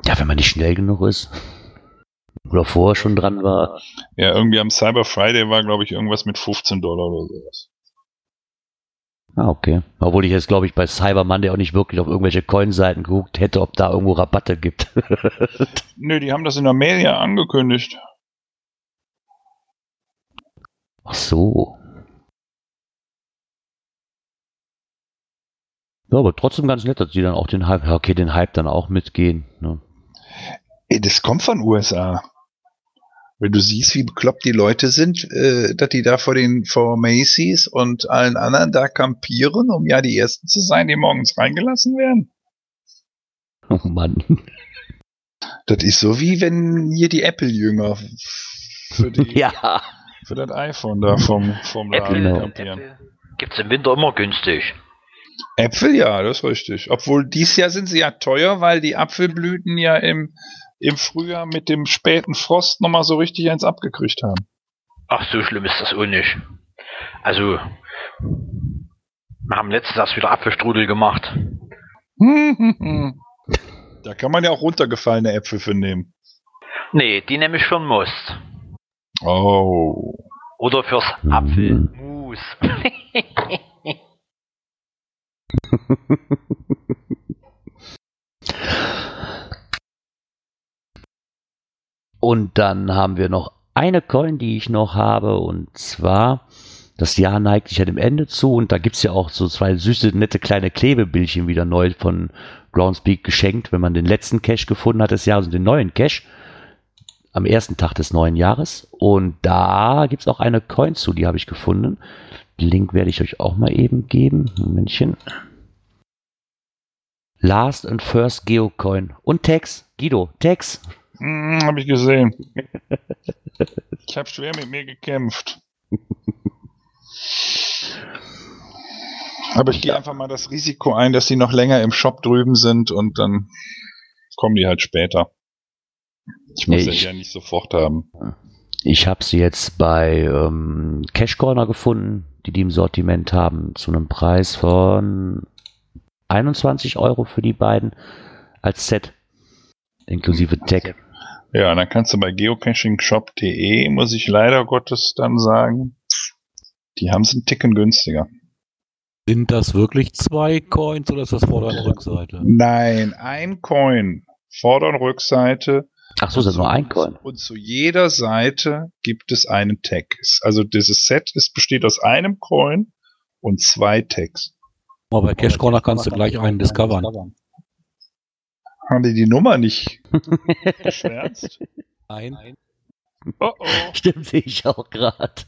[SPEAKER 3] ja, wenn man nicht schnell genug ist oder vorher schon dran war.
[SPEAKER 4] Ja, irgendwie am Cyber Friday war, glaube ich, irgendwas mit 15 Dollar oder sowas.
[SPEAKER 3] Ah, okay. Obwohl ich jetzt, glaube ich, bei Cyber Monday auch nicht wirklich auf irgendwelche Coin-Seiten geguckt hätte, ob da irgendwo Rabatte gibt.
[SPEAKER 4] Nö, die haben das in der Mail ja angekündigt.
[SPEAKER 3] Ach so. Ja, aber trotzdem ganz nett, dass die dann auch den Hype, okay, den Hype dann auch mitgehen. Ne?
[SPEAKER 4] Ey, das kommt von USA. Wenn du siehst, wie bekloppt die Leute sind, äh, dass die da vor den vor Macy's und allen anderen da kampieren, um ja die ersten zu sein, die morgens reingelassen werden.
[SPEAKER 3] Oh Mann.
[SPEAKER 4] Das ist so wie wenn hier die Apple-Jünger für, die-
[SPEAKER 3] Ja.
[SPEAKER 4] für das iPhone da vom, vom Laden
[SPEAKER 3] Genau.
[SPEAKER 4] kampieren.
[SPEAKER 5] Gibt's im Winter immer günstig.
[SPEAKER 4] Äpfel, ja, das ist richtig. Obwohl dies Jahr sind sie ja teuer, weil die Apfelblüten ja im, im Frühjahr mit dem späten Frost nochmal so richtig eins abgekriegt haben.
[SPEAKER 5] Ach, so schlimm ist das auch nicht. Also, wir haben letztens erst wieder Apfelstrudel gemacht.
[SPEAKER 4] Da kann man ja auch runtergefallene Äpfel für nehmen.
[SPEAKER 5] Nee, die nehme ich für den Most.
[SPEAKER 4] Oh.
[SPEAKER 5] Oder fürs. Apfelmus.
[SPEAKER 3] Und dann haben wir noch eine Coin, die ich noch habe, und zwar, das Jahr neigt sich ja dem Ende zu und da gibt es ja auch so zwei süße, nette kleine Klebebildchen wieder neu von Groundspeak geschenkt, wenn man den letzten Cache gefunden hat des Jahres und den neuen Cache am ersten Tag des neuen Jahres. Und da gibt es auch eine Coin zu, die habe ich gefunden. Den Link werde ich euch auch mal eben geben. Momentchen. Last and First Geocoin. Und Tex. Guido, Tex.
[SPEAKER 4] Hm, hab ich gesehen. Ich habe schwer mit mir gekämpft. Aber ich gehe einfach mal das Risiko ein, dass die noch länger im Shop drüben sind und dann kommen die halt später. Ich muss
[SPEAKER 3] ich-
[SPEAKER 4] ja nicht sofort haben.
[SPEAKER 3] Ich habe sie jetzt bei ähm, Cash Corner gefunden, die die im Sortiment haben, zu einem Preis von 21 Euro für die beiden als Set, inklusive Tag.
[SPEAKER 4] Ja, dann kannst du bei geocachingshop.de, muss ich leider Gottes dann sagen, die haben es einen Ticken günstiger.
[SPEAKER 2] Sind das wirklich zwei Coins oder ist das Vorder- und Rückseite?
[SPEAKER 4] Nein, ein Coin, Vorder- und Rückseite.
[SPEAKER 3] Ach so, ist das nur ein Coin?
[SPEAKER 4] Und zu jeder Seite gibt es einen Tag. Also dieses Set ist, besteht aus einem Coin und zwei Tags.
[SPEAKER 2] Aber bei Cash Corner kannst du gleich einen discovern.
[SPEAKER 4] Haben die die Nummer nicht geschwärzt?
[SPEAKER 2] Ein.
[SPEAKER 4] Oh oh.
[SPEAKER 3] Stimmt, sehe ich auch gerade.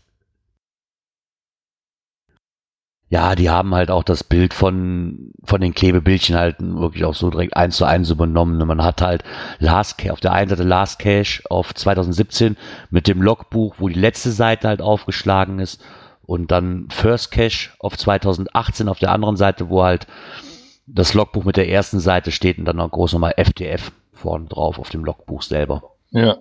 [SPEAKER 3] Ja, die haben halt auch das Bild von, von den Klebebildchen halt wirklich auch so direkt eins zu eins übernommen. Man hat halt Last Cache, auf der einen Seite Last Cache auf 2017 mit dem Logbuch, wo die letzte Seite halt aufgeschlagen ist. Und dann First Cache auf 2018 auf der anderen Seite, wo halt das Logbuch mit der ersten Seite steht und dann noch groß nochmal FTF vorne drauf auf dem Logbuch selber.
[SPEAKER 4] Ja.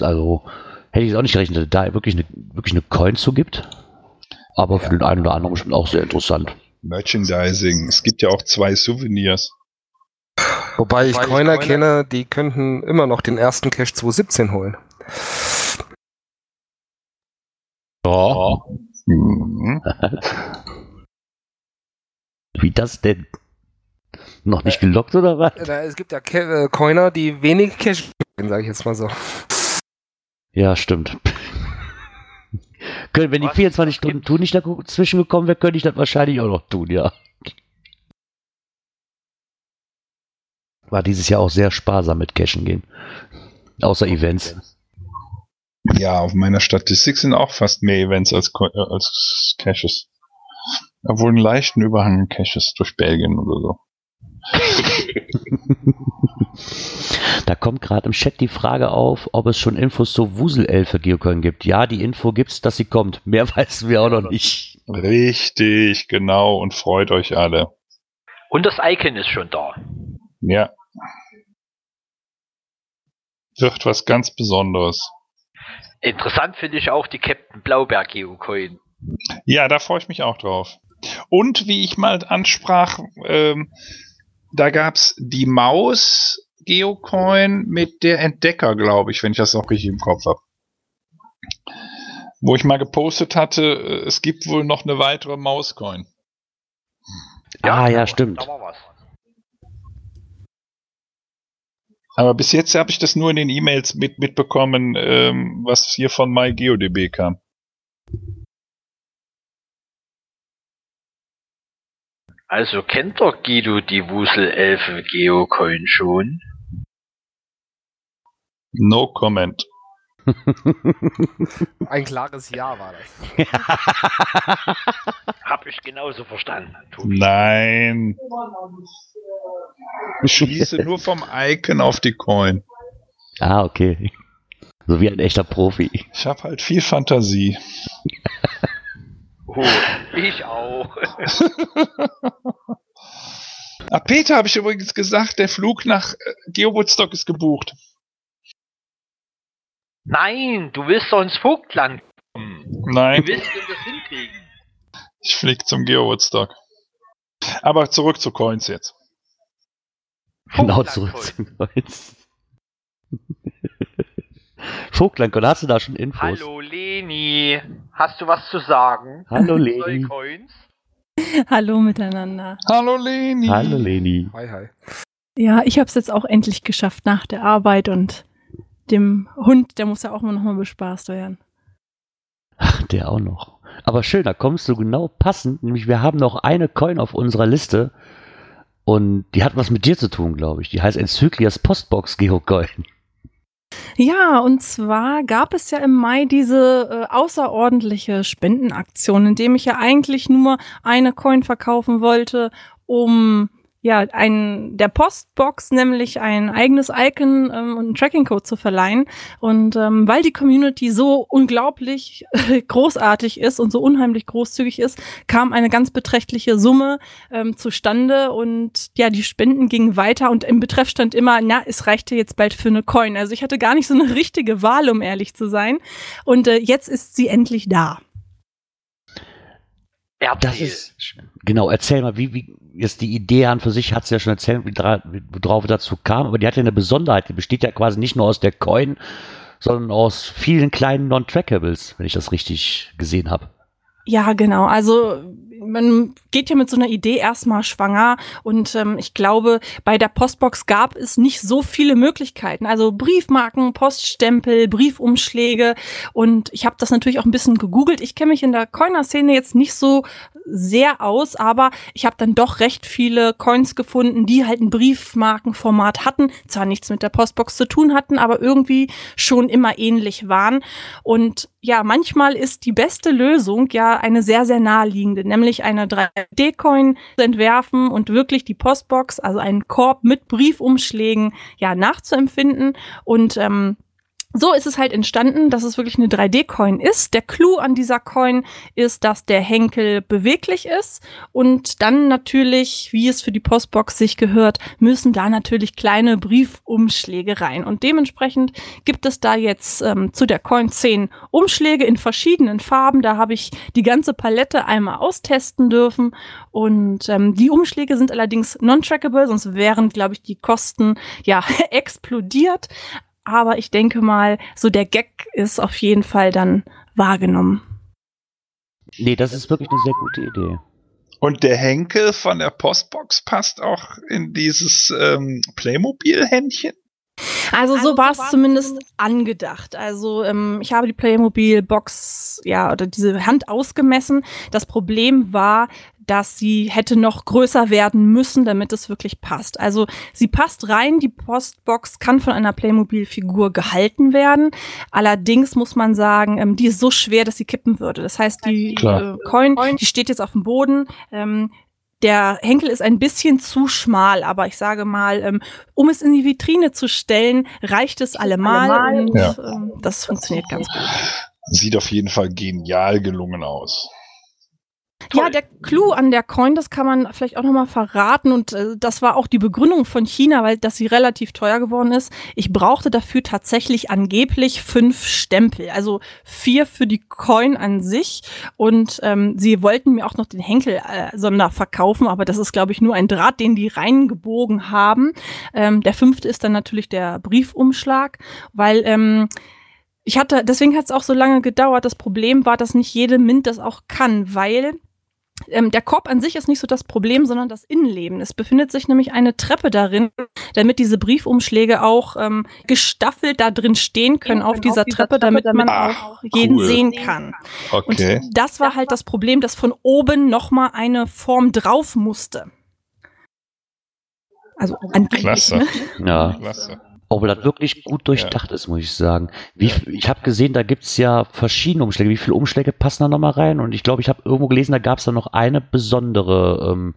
[SPEAKER 3] Also hätte ich es auch nicht gerechnet, dass es da wirklich eine, wirklich eine Coin zu gibt. Aber für den einen oder anderen bestimmt auch sehr interessant.
[SPEAKER 4] Merchandising. Es gibt ja auch zwei Souvenirs.
[SPEAKER 6] Wobei ich Coiner kenne, die könnten immer noch den ersten Cache 2017 holen.
[SPEAKER 2] Ja.
[SPEAKER 4] Mhm.
[SPEAKER 3] Wie das denn? Noch nicht gelockt oder was?
[SPEAKER 6] Da, es gibt ja Ke äh, Coiner, die wenig Cache sage ich jetzt mal so.
[SPEAKER 3] Ja, stimmt. Können, wenn die
[SPEAKER 5] Was?
[SPEAKER 3] 24
[SPEAKER 5] Was
[SPEAKER 3] Stunden
[SPEAKER 5] gibt's?
[SPEAKER 3] tun nicht dazwischen gekommen wäre, könnte ich das wahrscheinlich auch noch tun, ja. War dieses Jahr auch sehr sparsam mit Cashen gehen. Außer Events.
[SPEAKER 4] Ja, auf meiner Statistik sind auch fast mehr Events als, Co- äh, als Caches. Obwohl einen leichten Überhang an Caches durch Belgien oder so.
[SPEAKER 3] Da kommt gerade im Chat die Frage auf, ob es schon Infos zur Wuselelfe Geocoin gibt. Ja, die Info gibt's, dass sie kommt. Mehr wissen wir auch noch nicht.
[SPEAKER 4] Richtig, genau, und freut euch alle.
[SPEAKER 5] Und das Icon ist schon da.
[SPEAKER 4] Ja. Wird was ganz Besonderes.
[SPEAKER 5] Interessant finde ich auch die Captain Blaubeer Geocoin.
[SPEAKER 4] Ja, da freue ich mich auch drauf. Und wie ich mal ansprach, ähm, da gab's die Maus Geocoin mit der Entdecker, glaube ich, wenn ich das noch richtig im Kopf habe. Wo ich mal gepostet hatte, äh, es gibt wohl noch eine weitere Mauscoin.
[SPEAKER 3] ah, ja, stimmt.
[SPEAKER 4] Aber bis jetzt habe ich das nur in den E-Mails mit, mitbekommen, ähm, was hier von MyGeoDB kam.
[SPEAKER 5] Also kennt doch Guido die Wuselelfe Geocoin schon?
[SPEAKER 4] No comment.
[SPEAKER 6] Ein klares Ja war das.
[SPEAKER 5] Hab ich genauso verstanden. Tobi.
[SPEAKER 4] Nein. Ich schließe nur vom Icon auf die Coin.
[SPEAKER 3] ah, okay. So wie ein echter Profi.
[SPEAKER 4] Ich habe halt viel Fantasie.
[SPEAKER 5] Ich auch.
[SPEAKER 4] Ah, Peter habe ich übrigens gesagt, der Flug nach äh, Geo Woodstock ist gebucht.
[SPEAKER 5] Nein, du willst doch ins Vogtland kommen.
[SPEAKER 4] Nein,
[SPEAKER 5] Wie willst du denn das hinkriegen?
[SPEAKER 4] ich flieg zum Geo Woodstock. Aber zurück zu Coins jetzt.
[SPEAKER 3] Genau zurück
[SPEAKER 5] Coin.
[SPEAKER 3] zum Vogtland, hast du da schon Infos?
[SPEAKER 5] Hallo Leni, hast du was zu sagen?
[SPEAKER 3] Hallo Leni.
[SPEAKER 5] Coins?
[SPEAKER 8] Hallo miteinander.
[SPEAKER 4] Hallo Leni.
[SPEAKER 3] Hallo Leni.
[SPEAKER 6] Hi, hi.
[SPEAKER 8] Ja, ich habe es jetzt auch endlich geschafft nach der Arbeit und dem Hund, der muss ja auch mal nochmal bespaßt werden.
[SPEAKER 3] Ach, der auch noch. Aber schön, da kommst du genau passend. Nämlich, wir haben noch eine Coin auf unserer Liste. Und die hat was mit dir zu tun, glaube ich. Die heißt Enzyklias Postbox Geocoin.
[SPEAKER 8] Ja, und zwar gab es ja im Mai diese äh, außerordentliche Spendenaktion, in dem ich ja eigentlich nur eine Coin verkaufen wollte, um ja ein der Postbox nämlich ein eigenes Icon ähm, und einen Tracking-Code zu verleihen. Und ähm, weil die Community so unglaublich äh, großartig ist und so unheimlich großzügig ist, kam eine ganz beträchtliche Summe ähm, zustande und ja, die Spenden gingen weiter und im Betreff stand immer, na, es reichte jetzt bald für eine Coin. Also ich hatte gar nicht so eine richtige Wahl, um ehrlich zu sein. Und äh, jetzt ist sie endlich da.
[SPEAKER 5] Erzähl.
[SPEAKER 3] Das ist. Genau, erzähl mal, wie, wie jetzt die Idee an für sich hat es ja schon erzählt, wie wie- worauf es dazu kam, aber die hat ja eine Besonderheit. Die besteht ja quasi nicht nur aus der Coin, sondern aus vielen kleinen Non-Trackables, wenn ich das richtig gesehen habe.
[SPEAKER 8] Ja, genau. Also man geht ja mit so einer Idee erstmal schwanger und ähm, ich glaube, bei der Postbox gab es nicht so viele Möglichkeiten. Also Briefmarken, Poststempel, Briefumschläge und ich habe das natürlich auch ein bisschen gegoogelt. Ich kenne mich in der Coiner-Szene jetzt nicht so sehr aus, aber ich habe dann doch recht viele Coins gefunden, die halt ein Briefmarkenformat hatten, zwar nichts mit der Postbox zu tun hatten, aber irgendwie schon immer ähnlich waren. Und ja, manchmal ist die beste Lösung ja eine sehr, sehr naheliegende, nämlich eine 3D-Coin zu entwerfen und wirklich die Postbox, also einen Korb mit Briefumschlägen, ja, nachzuempfinden. Und ähm, so ist es halt entstanden, dass es wirklich eine 3D-Coin ist. Der Clou an dieser Coin ist, dass der Henkel beweglich ist und dann natürlich, wie es für die Postbox sich gehört, müssen da natürlich kleine Briefumschläge rein. Und dementsprechend gibt es da jetzt ähm, zu der Coin 10 Umschläge in verschiedenen Farben. Da habe ich die ganze Palette einmal austesten dürfen. Und ähm, die Umschläge sind allerdings non-trackable, sonst wären, glaube ich, die Kosten ja explodiert. Aber ich denke mal, so der Gag ist auf jeden Fall dann wahrgenommen.
[SPEAKER 3] Nee, das ist wirklich eine sehr gute Idee.
[SPEAKER 4] Und der Henkel von der Postbox passt auch in dieses ähm, Playmobil-Händchen.
[SPEAKER 8] Also so war es zumindest angedacht. Also ähm, ich habe die Playmobil Box, ja, oder diese Hand ausgemessen. Das Problem war, dass sie hätte noch größer werden müssen, damit es wirklich passt. Also sie passt rein, die Postbox kann von einer Playmobil-Figur gehalten werden. Allerdings muss man sagen, ähm, die ist so schwer, dass sie kippen würde. Das heißt, die äh, Coin, die steht jetzt auf dem Boden. Ähm, der Henkel ist ein bisschen zu schmal, aber ich sage mal, ähm, um es in die Vitrine zu stellen, reicht es allemal, und
[SPEAKER 4] Ja.
[SPEAKER 8] ähm, das funktioniert ganz gut.
[SPEAKER 4] Sieht auf jeden Fall genial gelungen aus.
[SPEAKER 8] Ja, der Clou an der Coin, das kann man vielleicht auch nochmal verraten und äh, das war auch die Begründung von China, weil dass sie relativ teuer geworden ist. Ich brauchte dafür tatsächlich angeblich fünf Stempel, also vier für die Coin an sich und ähm, sie wollten mir auch noch den Henkel äh, Sonder verkaufen, aber das ist glaube ich nur ein Draht, den die reingebogen haben. Ähm, der fünfte ist dann natürlich der Briefumschlag, weil ähm, ich hatte, deswegen hat es auch so lange gedauert. Das Problem war, dass nicht jede Mint das auch kann, weil ähm, der Korb an sich ist nicht so das Problem, sondern das Innenleben. Es befindet sich nämlich eine Treppe darin, damit diese Briefumschläge auch ähm, gestaffelt da drin stehen können auf dieser Treppe, damit man
[SPEAKER 4] Ach,
[SPEAKER 8] auch jeden
[SPEAKER 4] cool.
[SPEAKER 8] sehen kann.
[SPEAKER 4] Okay.
[SPEAKER 8] Und das war halt das Problem, dass von oben nochmal eine Form drauf musste. Also angeblich,
[SPEAKER 4] Klasse.
[SPEAKER 8] ne?
[SPEAKER 3] Ja.
[SPEAKER 4] Klasse.
[SPEAKER 3] Obwohl das wirklich gut durchdacht ist, muss ich sagen. Wie, Ich habe gesehen, da gibt's ja verschiedene Umschläge. Wie viele Umschläge passen da nochmal rein? Und ich glaube, ich habe irgendwo gelesen, da gab's da noch eine besondere, ähm,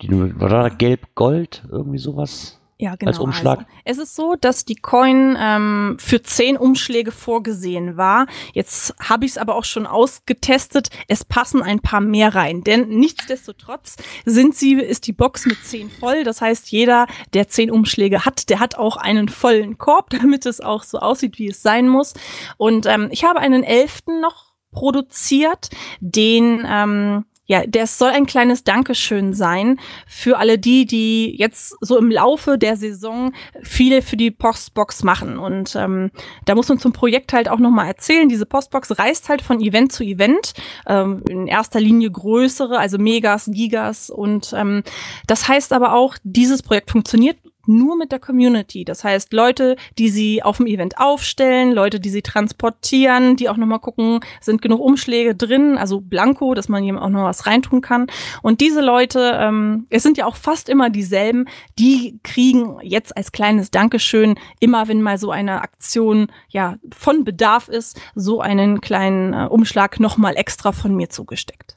[SPEAKER 3] die, war da gelb-gold, irgendwie sowas?
[SPEAKER 8] Ja, genau.
[SPEAKER 3] Als Umschlag?
[SPEAKER 8] Also, es ist so, dass die Coin ähm, für zehn Umschläge vorgesehen war. Jetzt habe ich es aber auch schon ausgetestet. Es passen ein paar mehr rein. Denn nichtsdestotrotz sind sie, ist die Box mit zehn voll. Das heißt, jeder, der zehn Umschläge hat, der hat auch einen vollen Korb, damit es auch so aussieht, wie es sein muss. Und ähm, ich habe einen elften noch produziert, den ähm, ja, das soll ein kleines Dankeschön sein für alle die, die jetzt so im Laufe der Saison viel für die Postbox machen. Und ähm, da muss man zum Projekt halt auch nochmal erzählen. Diese Postbox reist halt von Event zu Event. Ähm, in erster Linie größere, also Megas, Gigas. Und ähm, das heißt aber auch, dieses Projekt funktioniert nur mit der Community. Das heißt, Leute, die sie auf dem Event aufstellen, Leute, die sie transportieren, die auch nochmal gucken, sind genug Umschläge drin, also Blanko, dass man jemand auch noch was reintun kann. Und diese Leute, ähm, es sind ja auch fast immer dieselben, die kriegen jetzt als kleines Dankeschön immer, wenn mal so eine Aktion ja von Bedarf ist, so einen kleinen äh, Umschlag nochmal extra von mir zugesteckt.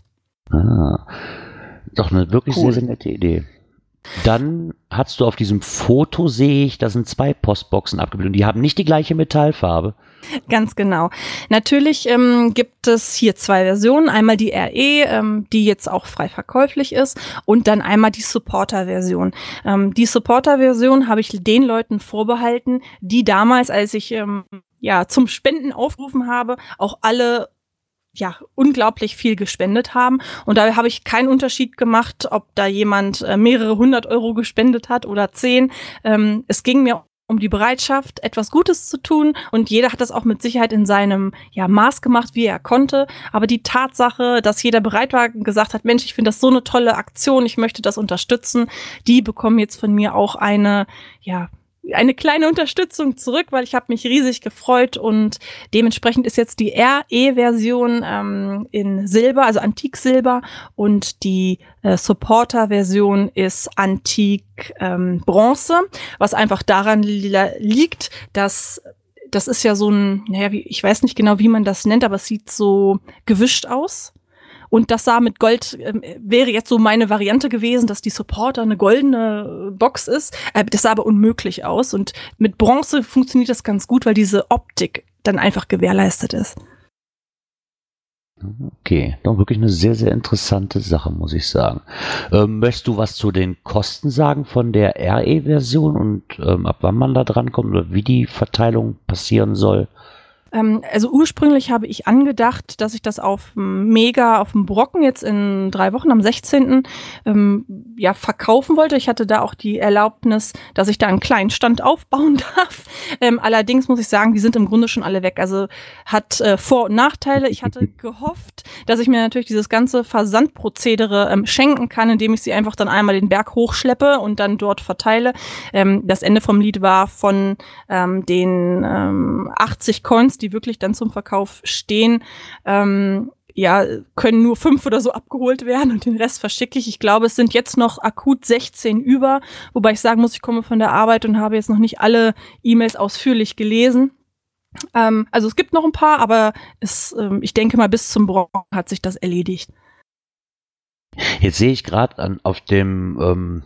[SPEAKER 3] Ah. Doch eine wirklich
[SPEAKER 4] Cool.
[SPEAKER 3] sehr, sehr nette Idee. Dann hast du auf diesem Foto, sehe ich, da sind zwei Postboxen abgebildet. Und die haben nicht die gleiche Metallfarbe.
[SPEAKER 8] Ganz genau. Natürlich ähm, gibt es hier zwei Versionen. Einmal die RE, ähm, die jetzt auch frei verkäuflich ist, und dann einmal die Supporter-Version. Ähm, die Supporter-Version habe ich den Leuten vorbehalten, die damals, als ich ähm, ja zum Spenden aufgerufen habe, auch alle ja, unglaublich viel gespendet haben. Und da habe ich keinen Unterschied gemacht, ob da jemand äh, mehrere hundert Euro gespendet hat oder zehn. Ähm, es ging mir um die Bereitschaft, etwas Gutes zu tun. Und jeder hat das auch mit Sicherheit in seinem ja, Maß gemacht, wie er konnte. Aber die Tatsache, dass jeder bereit war, gesagt hat, Mensch, ich finde das so eine tolle Aktion, ich möchte das unterstützen, die bekommen jetzt von mir auch eine, ja, eine kleine Unterstützung zurück, weil ich habe mich riesig gefreut und dementsprechend ist jetzt die RE-Version ähm, in Silber, also Antiksilber und die äh, Supporter-Version ist Antik ähm, was einfach daran li liegt, dass das ist ja so ein, naja, wie, ich weiß nicht genau, wie man das nennt, aber es sieht so gewischt aus. Und das sah mit Gold, ähm, wäre jetzt so meine Variante gewesen, dass die Supporter eine goldene äh, Box ist. Äh, das sah aber unmöglich aus. Und mit Bronze funktioniert das ganz gut, weil diese Optik dann einfach gewährleistet ist.
[SPEAKER 3] Okay, doch wirklich eine sehr, sehr interessante Sache, muss ich sagen. Ähm, möchtest du was zu den Kosten sagen von der RE-Version und ähm, ab wann man da dran kommt oder wie die Verteilung passieren soll?
[SPEAKER 8] Ähm, also ursprünglich habe ich angedacht, dass ich das auf Mega, auf dem Brocken jetzt in drei Wochen am 16. Ähm, ja, verkaufen wollte. Ich hatte da auch die Erlaubnis, dass ich da einen kleinen Stand aufbauen darf. Ähm, allerdings muss ich sagen, die sind im Grunde schon alle weg. Also hat äh, Vor- und Nachteile. Ich hatte gehofft, dass ich mir natürlich dieses ganze Versandprozedere ähm, schenken kann, indem ich sie einfach dann einmal den Berg hochschleppe und dann dort verteile. Ähm, das Ende vom Lied war von ähm, den ähm, 80 Coins, die wirklich dann zum Verkauf stehen, ähm, ja, können nur fünf oder so abgeholt werden und den Rest verschicke ich. Ich glaube, es sind jetzt noch akut 16 über, wobei ich sagen muss, ich komme von der Arbeit und habe jetzt noch nicht alle E-Mails ausführlich gelesen. Ähm, also es gibt noch ein paar, aber es, ähm, ich denke mal, bis zum Brocken hat sich das erledigt.
[SPEAKER 3] Jetzt sehe ich gerade auf dem ähm,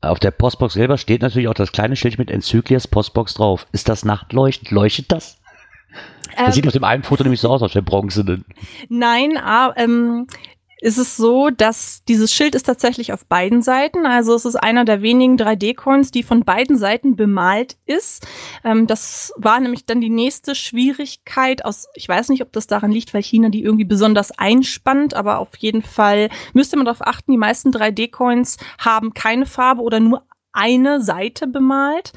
[SPEAKER 3] auf der Postbox selber steht natürlich auch das kleine Schild mit Enzyklias Postbox drauf. Ist das nachtleuchtend? Leuchtet das? Das sieht auf dem einen Foto nämlich so aus, auf der bronzenen.
[SPEAKER 8] Nein, aber ähm, ist es so, dass dieses Schild ist tatsächlich auf beiden Seiten. Also es ist einer der wenigen 3D-Coins, die von beiden Seiten bemalt ist. Ähm, das war nämlich dann die nächste Schwierigkeit aus, ich weiß nicht, ob das daran liegt, weil China die irgendwie besonders einspannt, aber auf jeden Fall müsste man darauf achten, die meisten 3D-Coins haben keine Farbe oder nur eine Seite bemalt.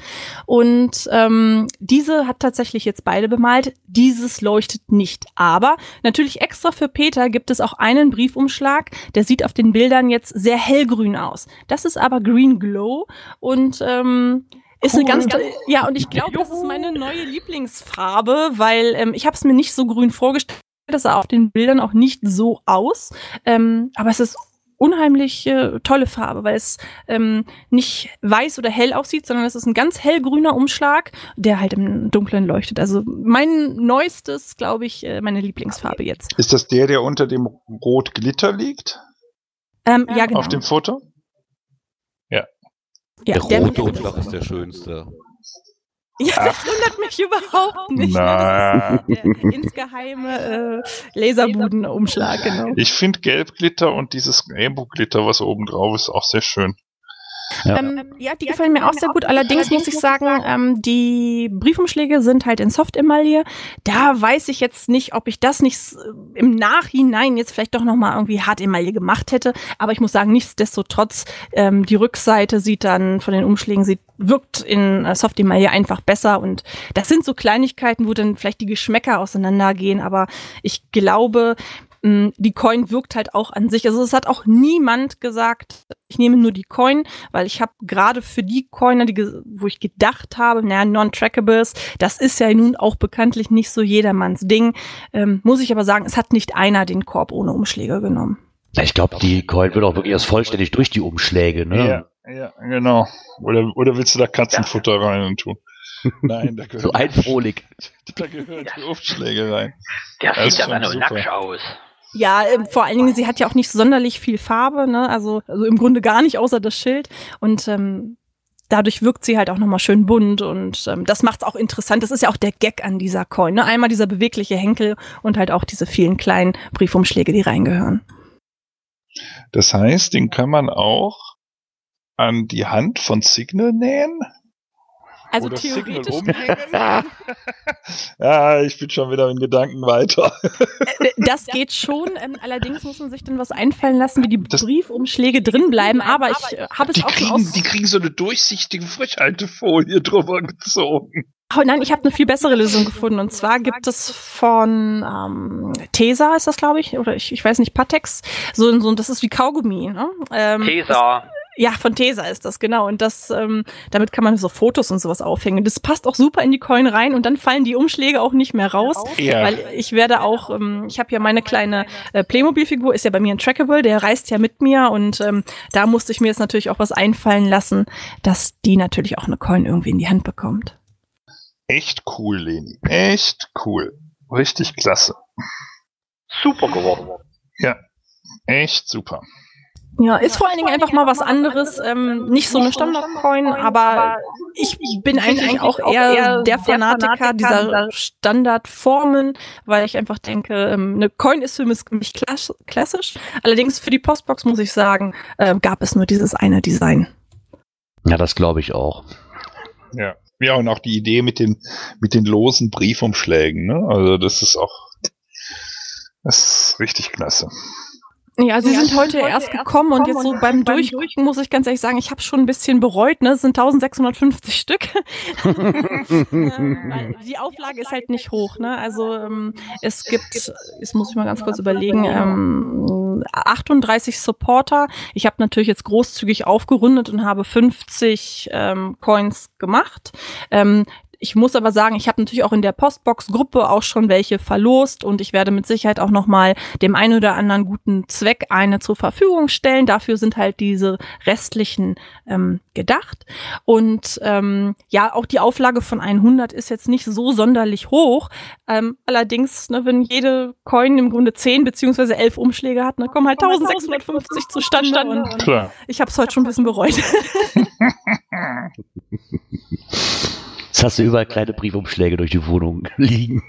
[SPEAKER 8] Und ähm, diese hat tatsächlich jetzt beide bemalt. Dieses leuchtet nicht. Aber natürlich extra für Peter gibt es auch einen Briefumschlag, der sieht auf den Bildern jetzt sehr hellgrün aus. Das ist aber Green Glow und ähm, ist
[SPEAKER 4] Cool.
[SPEAKER 8] eine ganz tolle- ja und ich glaube, das ist meine neue Lieblingsfarbe, weil ähm, ich habe es mir nicht so grün vorgestellt. Das sah auf den Bildern auch nicht so aus, ähm, aber es ist unheimlich äh, tolle Farbe, weil es ähm, nicht weiß oder hell aussieht, sondern es ist ein ganz hellgrüner Umschlag, der halt im Dunklen leuchtet. Also mein neuestes, glaube ich, äh, meine Lieblingsfarbe jetzt.
[SPEAKER 4] Ist das der, der unter dem Rot Glitter liegt?
[SPEAKER 8] Ähm, ja, genau.
[SPEAKER 4] Auf dem Foto?
[SPEAKER 8] ja,
[SPEAKER 2] Der
[SPEAKER 8] der-
[SPEAKER 2] rote Umschlag ist der schönste.
[SPEAKER 8] Ja, das wundert mich überhaupt nicht. Ne?
[SPEAKER 4] Na.
[SPEAKER 8] Das ist der insgeheime äh, Laserbudenumschlag, genau.
[SPEAKER 4] Ich finde Gelbglitter und dieses Rainbow-Glitter, was oben drauf ist, auch sehr schön.
[SPEAKER 3] Ja.
[SPEAKER 8] Ähm, ja, die gefallen mir auch sehr gut. Allerdings muss ich sagen, ähm, die Briefumschläge sind halt in Soft-Emaille. Da weiß ich jetzt nicht, ob ich das nicht s- im Nachhinein jetzt vielleicht doch nochmal irgendwie Hart-Emaille gemacht hätte. Aber ich muss sagen, nichtsdestotrotz, ähm, die Rückseite sieht dann von den Umschlägen, sieht, wirkt in äh, Soft-Emaille einfach besser. Und das sind so Kleinigkeiten, wo dann vielleicht die Geschmäcker auseinandergehen. Aber ich glaube, die Coin wirkt halt auch an sich. Also es hat auch niemand gesagt, ich nehme nur die Coin, weil ich habe gerade für die Coiner, die, ge- wo ich gedacht habe, naja, Non-Trackables, das ist ja nun auch bekanntlich nicht so jedermanns Ding. Ähm, muss ich aber sagen, es hat nicht einer den Korb ohne Umschläge genommen.
[SPEAKER 3] Ja, ich glaube, die Coin wird auch wirklich erst vollständig durch die Umschläge, ne?
[SPEAKER 4] Ja, ja, genau. Oder, oder willst du da Katzenfutter rein und tun? Nein, da gehört,
[SPEAKER 3] So einfrohlig.
[SPEAKER 4] da gehören die Umschläge rein.
[SPEAKER 5] Der sieht aber
[SPEAKER 4] super.
[SPEAKER 5] nackt aus.
[SPEAKER 8] Ja, ähm, vor allen Dingen, sie hat ja auch nicht sonderlich viel Farbe, ne? Also, also im Grunde gar nicht, außer das Schild. Und ähm, dadurch wirkt sie halt auch nochmal schön bunt und ähm, das macht es auch interessant. Das ist ja auch der Gag an dieser Coin. Ne? Einmal dieser bewegliche Henkel und halt auch diese vielen kleinen Briefumschläge, die reingehören.
[SPEAKER 4] Das heißt, den kann man auch an die Hand von Signal nähen?
[SPEAKER 8] Also
[SPEAKER 4] oder Signal
[SPEAKER 8] theoretisch,
[SPEAKER 4] umhängen? ja, ich bin schon wieder in Gedanken weiter.
[SPEAKER 8] äh, das geht schon. Ähm, allerdings muss man sich dann was einfallen lassen, wie die
[SPEAKER 4] Das-
[SPEAKER 8] Briefumschläge drin bleiben. Aber ich äh, habe es auch schon
[SPEAKER 4] kriegen,
[SPEAKER 8] aus.
[SPEAKER 4] die kriegen so eine durchsichtige Frischhaltefolie drüber gezogen.
[SPEAKER 8] Oh nein, ich habe eine viel bessere Lösung gefunden. Und zwar gibt es von ähm, Tesa, ist das, glaube ich, oder ich, ich weiß nicht, Patex. So, so, das ist wie Kaugummi. Ne? Ähm,
[SPEAKER 5] Tesa.
[SPEAKER 8] Ja, von Tesa ist das, genau. Und das, ähm, damit kann man so Fotos und sowas aufhängen. Das passt auch super in die Coin rein und dann fallen die Umschläge auch nicht mehr raus.
[SPEAKER 4] Ja.
[SPEAKER 8] Weil ich werde auch, ähm, ich habe ja meine kleine äh, Playmobil-Figur, ist ja bei mir ein Trackable, der reist ja mit mir und ähm, da musste ich mir jetzt natürlich auch was einfallen lassen, dass die natürlich auch eine Coin irgendwie in die Hand bekommt.
[SPEAKER 4] Echt cool, Leni. Echt cool. Richtig klasse.
[SPEAKER 5] Super geworden.
[SPEAKER 4] Ja. Echt super.
[SPEAKER 8] Ja, ist vor allen Dingen einfach mal was anderes, ähm, nicht so eine Standard-Coin, aber ich bin eigentlich auch eher der Fanatiker dieser Standardformen, weil ich einfach denke, ähm, eine Coin ist für mich mich klass- klassisch. Allerdings für die Postbox muss ich sagen, äh, gab es nur dieses eine Design.
[SPEAKER 3] Ja, das glaube ich auch.
[SPEAKER 4] Ja. Ja, und auch die Idee mit den, mit den losen Briefumschlägen, ne? Also das ist auch, das ist richtig klasse.
[SPEAKER 8] Ja, sie sind heute erst gekommen und jetzt so beim Durchgucken muss ich ganz ehrlich sagen, ich habe schon ein bisschen bereut, ne? Es sind 1650 Stück. Die Auflage ist halt nicht hoch, ne? Also ähm, es gibt, jetzt muss ich mal ganz kurz überlegen, ähm, 38 Supporter. Ich habe natürlich jetzt großzügig aufgerundet und habe 50 ähm, Coins gemacht. Ähm, ich muss aber sagen, ich habe natürlich auch in der Postbox-Gruppe auch schon welche verlost und ich werde mit Sicherheit auch noch mal dem einen oder anderen guten Zweck eine zur Verfügung stellen. Dafür sind halt diese restlichen ähm, gedacht. Und ähm, ja, auch die Auflage von 100 ist jetzt nicht so sonderlich hoch. Ähm, allerdings, ne, wenn jede Coin im Grunde 10 beziehungsweise 11 Umschläge hat, ne, kommen halt 1650 zustande. Und
[SPEAKER 4] Klar.
[SPEAKER 8] ich habe es heute schon ein bisschen bereut.
[SPEAKER 3] Jetzt hast du überall kleine Briefumschläge durch die Wohnung liegen.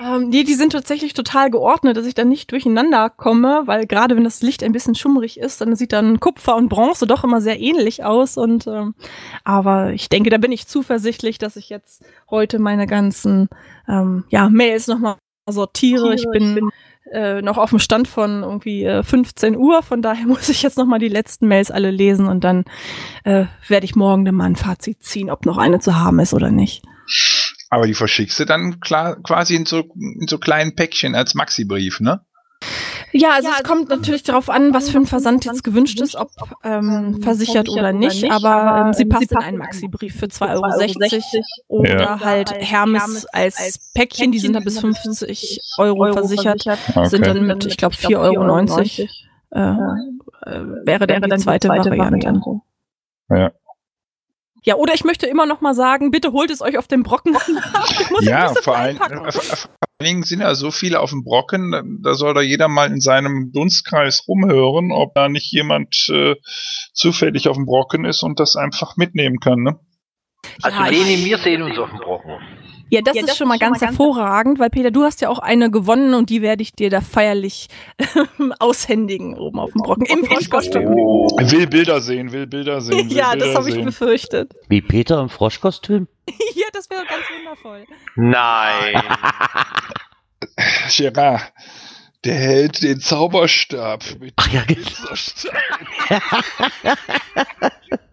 [SPEAKER 8] Ähm, nee, die sind tatsächlich total geordnet, dass ich dann nicht durcheinander komme, weil gerade wenn das Licht ein bisschen schummrig ist, dann sieht dann Kupfer und Bronze doch immer sehr ähnlich aus. Und ähm, aber ich denke, da bin ich zuversichtlich, dass ich jetzt heute meine ganzen ähm, ja, Mails nochmal sortiere. Ich bin äh, noch auf dem Stand von irgendwie äh, 15 Uhr, von daher muss ich jetzt nochmal die letzten Mails alle lesen und dann äh, werde ich morgen dann mal ein Fazit ziehen, ob noch eine zu haben ist oder nicht.
[SPEAKER 4] Aber die verschickst du dann klar, quasi in so, in so kleinen Päckchen als Maxi-Brief, ne?
[SPEAKER 8] Ja, also es kommt natürlich darauf an, was für ein Versand jetzt gewünscht ist, ob ähm, versichert oder nicht, aber ähm, sie passt in einen Maxi-Brief für 2,60 Euro oder
[SPEAKER 4] Ja.
[SPEAKER 8] halt Hermes als Päckchen, die sind dann bis 50 Euro versichert, sind dann mit, ich glaube, 4,90 Euro äh, äh, wäre dann die zweite Variante.
[SPEAKER 4] Ja.
[SPEAKER 8] Ja, oder ich möchte immer noch mal sagen, bitte holt es euch auf den Brocken.
[SPEAKER 4] Ja, vor allen, äh, vor allen Dingen sind ja so viele auf dem Brocken, da- soll da jeder mal in seinem Dunstkreis rumhören, ob da nicht jemand äh, zufällig auf dem Brocken ist und das einfach mitnehmen kann, ne?
[SPEAKER 5] Also
[SPEAKER 8] Ja,
[SPEAKER 5] Leni, wir sehen uns auf dem Brocken.
[SPEAKER 8] Ja, das ist schon mal ganz hervorragend, weil Peter, du hast ja auch eine gewonnen und die werde ich dir da feierlich aushändigen oben auf dem Brocken im Froschkostüm.
[SPEAKER 4] Will Bilder sehen, will Bilder sehen. Will
[SPEAKER 8] Ja,
[SPEAKER 4] Bilder
[SPEAKER 8] das habe ich
[SPEAKER 4] sehen.
[SPEAKER 8] befürchtet.
[SPEAKER 3] Wie Peter im Froschkostüm?
[SPEAKER 8] ja, das wäre ganz wundervoll.
[SPEAKER 5] Nein.
[SPEAKER 4] Gerard, der hält den Zauberstab mit
[SPEAKER 3] Ach ja, genau.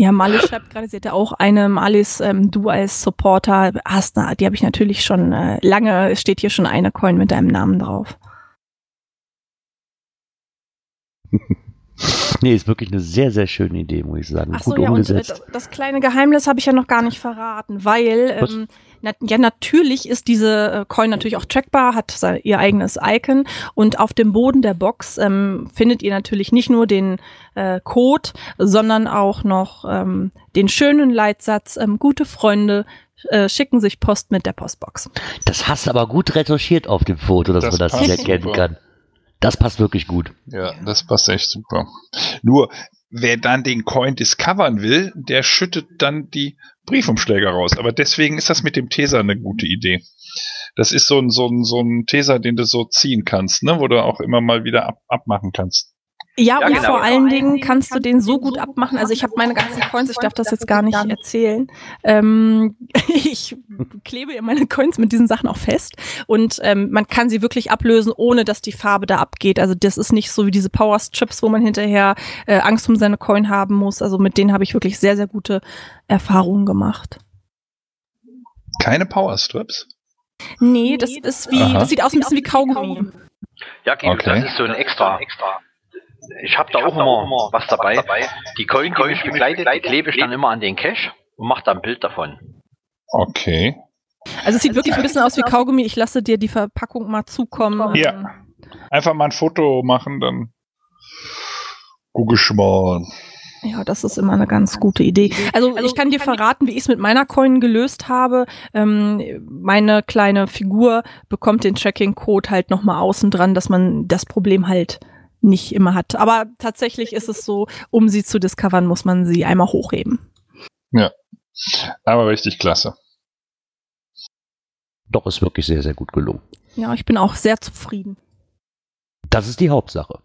[SPEAKER 8] Ja, Malis schreibt gerade, sie hätte auch eine. Malis, ähm, du als Supporter hast, na, die habe ich natürlich schon äh, lange, es steht hier schon eine Coin mit deinem Namen drauf.
[SPEAKER 3] Nee, ist wirklich eine sehr, sehr schöne Idee, muss ich sagen.
[SPEAKER 8] Ach so,
[SPEAKER 3] Gut
[SPEAKER 8] ja, und äh,
[SPEAKER 3] umgesetzt.
[SPEAKER 8] das kleine Geheimnis habe ich ja noch gar nicht verraten, weil ähm, na, ja natürlich ist diese äh, Coin natürlich auch trackbar, hat sein, ihr eigenes Icon und auf dem Boden der Box ähm, findet ihr natürlich nicht nur den äh, Code, sondern auch noch ähm, den schönen Leitsatz: ähm, Gute Freunde äh, schicken sich Post mit der Postbox.
[SPEAKER 3] Das hast du aber gut retuschiert auf dem Foto, dass
[SPEAKER 4] Das
[SPEAKER 3] man das nicht erkennen
[SPEAKER 4] super.
[SPEAKER 3] kann. Das passt wirklich gut.
[SPEAKER 4] Ja, das passt echt super. Nur, wer dann den Coin discovern will, der schüttet dann die Briefumschläge raus. Aber deswegen ist das mit dem Teser eine gute Idee. Das ist so ein, so ein, so ein Teser, den du so ziehen kannst, ne? wo du auch immer mal wieder ab, abmachen kannst.
[SPEAKER 8] Ja,
[SPEAKER 5] Ja,
[SPEAKER 8] und
[SPEAKER 5] genau.
[SPEAKER 8] vor allen Dingen kannst du den so gut abmachen. Also ich habe meine ganzen Coins, ich darf das jetzt gar nicht erzählen. Ähm, ich klebe ja meine Coins mit diesen Sachen auch fest und ähm, man kann sie wirklich ablösen, ohne dass die Farbe da abgeht. Also das ist nicht so wie diese Power Strips, wo man hinterher äh, Angst um seine Coin haben muss. Also mit denen habe ich wirklich sehr, sehr gute Erfahrungen gemacht.
[SPEAKER 4] Keine Powerstrips.
[SPEAKER 8] Nee, das ist wie,
[SPEAKER 4] Aha.
[SPEAKER 8] das sieht aus ein bisschen wie Kaugummi.
[SPEAKER 5] Ja, Guido,
[SPEAKER 4] Okay.
[SPEAKER 5] das ist so ein extra. Ich habe da auch immer was dabei. Die Coin, die mich begleitet, die klebe ich dann immer an den Cache und mache da ein Bild davon.
[SPEAKER 4] Okay.
[SPEAKER 8] Also es sieht wirklich ein bisschen aus wie Kaugummi. Ich lasse dir die Verpackung mal zukommen.
[SPEAKER 4] Ja. Einfach mal ein Foto machen, dann gucke ich mal.
[SPEAKER 8] Ja, das ist immer eine ganz gute Idee. Also ich kann dir verraten, wie ich es mit meiner Coin gelöst habe. Ähm, meine kleine Figur bekommt den Tracking-Code halt nochmal außen dran, dass man das Problem halt nicht immer hat. Aber tatsächlich ist es so, um sie zu discovern, muss man sie einmal hochheben.
[SPEAKER 4] Aber richtig klasse.
[SPEAKER 3] Doch, ist wirklich sehr, sehr gut gelungen.
[SPEAKER 8] Ja, ich bin auch sehr zufrieden.
[SPEAKER 3] Das ist die Hauptsache.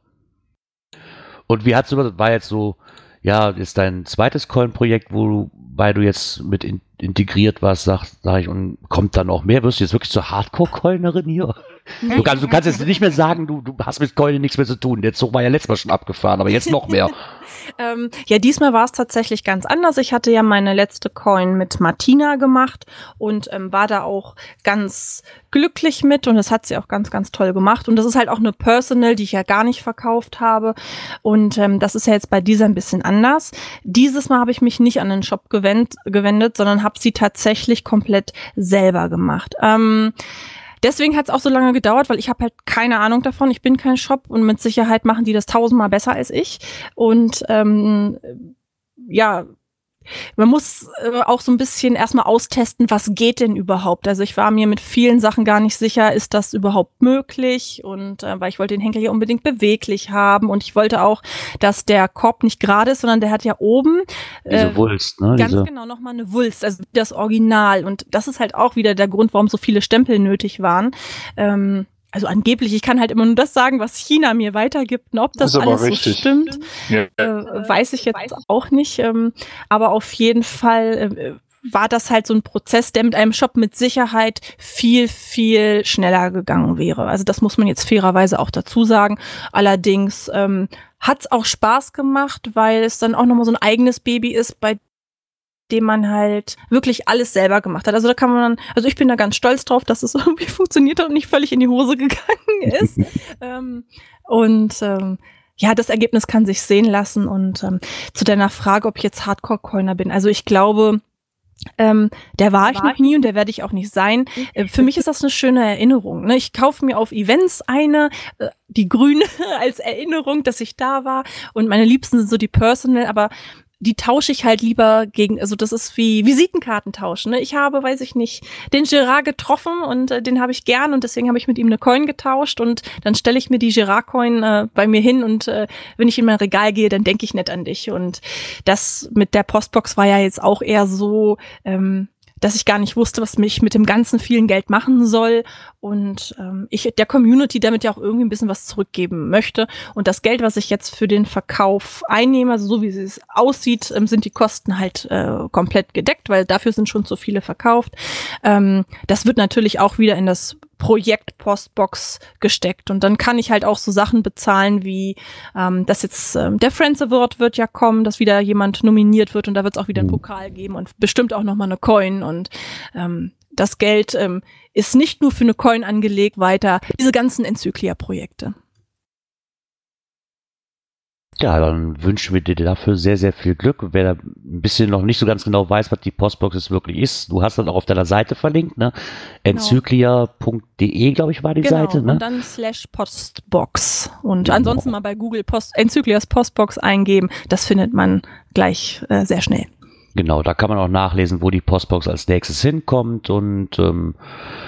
[SPEAKER 3] Und wie hat's über, war jetzt so, ja, ist dein zweites Coin-Projekt, wobei du jetzt mit in, integriert warst, sag, sag ich, und kommt dann noch mehr? Wirst du jetzt wirklich zur Hardcore-Coinerin hier? Du kannst, du kannst jetzt nicht mehr sagen, du, du hast mit Coin nichts mehr zu tun. Der Zug war ja letztes Mal schon abgefahren, aber jetzt noch mehr.
[SPEAKER 8] Ähm, ja, diesmal war es tatsächlich ganz anders. Ich hatte ja meine letzte Coin mit Martina gemacht und ähm, war da auch ganz glücklich mit und das hat sie auch ganz, ganz toll gemacht. Und das ist halt auch eine Personal, die ich ja gar nicht verkauft habe. Und ähm, das ist ja jetzt bei dieser ein bisschen anders. Dieses Mal habe ich mich nicht an den Shop gewend gewendet, sondern habe sie tatsächlich komplett selber gemacht. Ähm, Deswegen hat es auch so lange gedauert, weil ich habe halt keine Ahnung davon. Ich bin kein Shop und mit Sicherheit machen die das tausendmal besser als ich. Und ähm, ja, man muss äh, auch so ein bisschen erstmal austesten, was geht denn überhaupt. Also ich war mir mit vielen Sachen gar nicht sicher, ist das überhaupt möglich? Und äh, weil ich wollte den Henkel hier unbedingt beweglich haben und ich wollte auch, dass der Korb nicht gerade ist, sondern der hat ja oben
[SPEAKER 3] Diese äh, Wulst, ne?
[SPEAKER 8] ganz
[SPEAKER 3] Diese,
[SPEAKER 8] genau nochmal eine Wulst, also das Original. Und das ist halt auch wieder der Grund, warum so viele Stempel nötig waren. Ähm, also angeblich, ich kann halt immer nur das sagen, was China mir weitergibt. Und ob das
[SPEAKER 4] aber
[SPEAKER 8] alles so
[SPEAKER 4] richtig.
[SPEAKER 8] stimmt,
[SPEAKER 4] Ja.
[SPEAKER 8] äh, weiß ich jetzt auch nicht. Ähm, aber auf jeden Fall äh, war das halt so ein Prozess, der mit einem Shop mit Sicherheit viel, viel schneller gegangen wäre. Also das muss man jetzt fairerweise auch dazu sagen. Allerdings ähm, hat es auch Spaß gemacht, weil es dann auch nochmal so ein eigenes Baby ist, bei dem man halt wirklich alles selber gemacht hat. Also da kann man, also ich bin da ganz stolz drauf, dass es irgendwie funktioniert hat und nicht völlig in die Hose gegangen ist. ähm, und ähm, ja, das Ergebnis kann sich sehen lassen. Und ähm, zu deiner Frage, ob ich jetzt Hardcore-Coiner bin. Also ich glaube, ähm, der war ich noch nie und der werde ich auch nicht sein. Äh, für mich ist das eine schöne Erinnerung. Ne? Ich kaufe mir auf Events eine, äh, die grüne als Erinnerung, dass ich da war. Und meine Liebsten sind so die Personal, aber die tausche ich halt lieber gegen, also das ist wie Visitenkarten tauschen. Ne? Ich habe, weiß ich nicht, den Gerard getroffen und äh, den habe ich gern und deswegen habe ich mit ihm eine Coin getauscht und dann stelle ich mir die Gerard-Coin äh, bei mir hin und äh, wenn ich in mein Regal gehe, dann denke ich nicht an dich. Und das mit der Postbox war ja jetzt auch eher so, ähm, dass ich gar nicht wusste, was mich mit dem ganzen vielen Geld machen soll und ähm, ich der Community damit ja auch irgendwie ein bisschen was zurückgeben möchte. Und das Geld, was ich jetzt für den Verkauf einnehme, also so wie es aussieht, ähm, sind die Kosten halt äh, komplett gedeckt, weil dafür sind schon zu viele verkauft. Ähm, das wird natürlich auch wieder in das Projekt Postbox gesteckt. Und dann kann ich halt auch so Sachen bezahlen wie ähm, dass jetzt ähm, der Friends Award wird ja kommen, dass wieder jemand nominiert wird und da wird es auch wieder einen Pokal geben und bestimmt auch noch mal eine Coin. Und ähm, das Geld ähm, ist nicht nur für eine Coin angelegt weiter diese ganzen Enzyklia-Projekte.
[SPEAKER 3] Ja, dann wünschen wir dir dafür sehr, sehr viel Glück. Wer da ein bisschen noch nicht so ganz genau weiß, was die Postbox jetzt wirklich ist, du hast das auch auf deiner Seite verlinkt, ne? Enzyklia.de, glaube ich, war die
[SPEAKER 8] Genau,
[SPEAKER 3] Seite, ne?
[SPEAKER 8] und dann slash Postbox. Und ansonsten mal bei Google Post, Enzyklias Postbox eingeben. Das findet man gleich äh, sehr schnell.
[SPEAKER 3] Genau, da kann man auch nachlesen, wo die Postbox als nächstes hinkommt und ähm,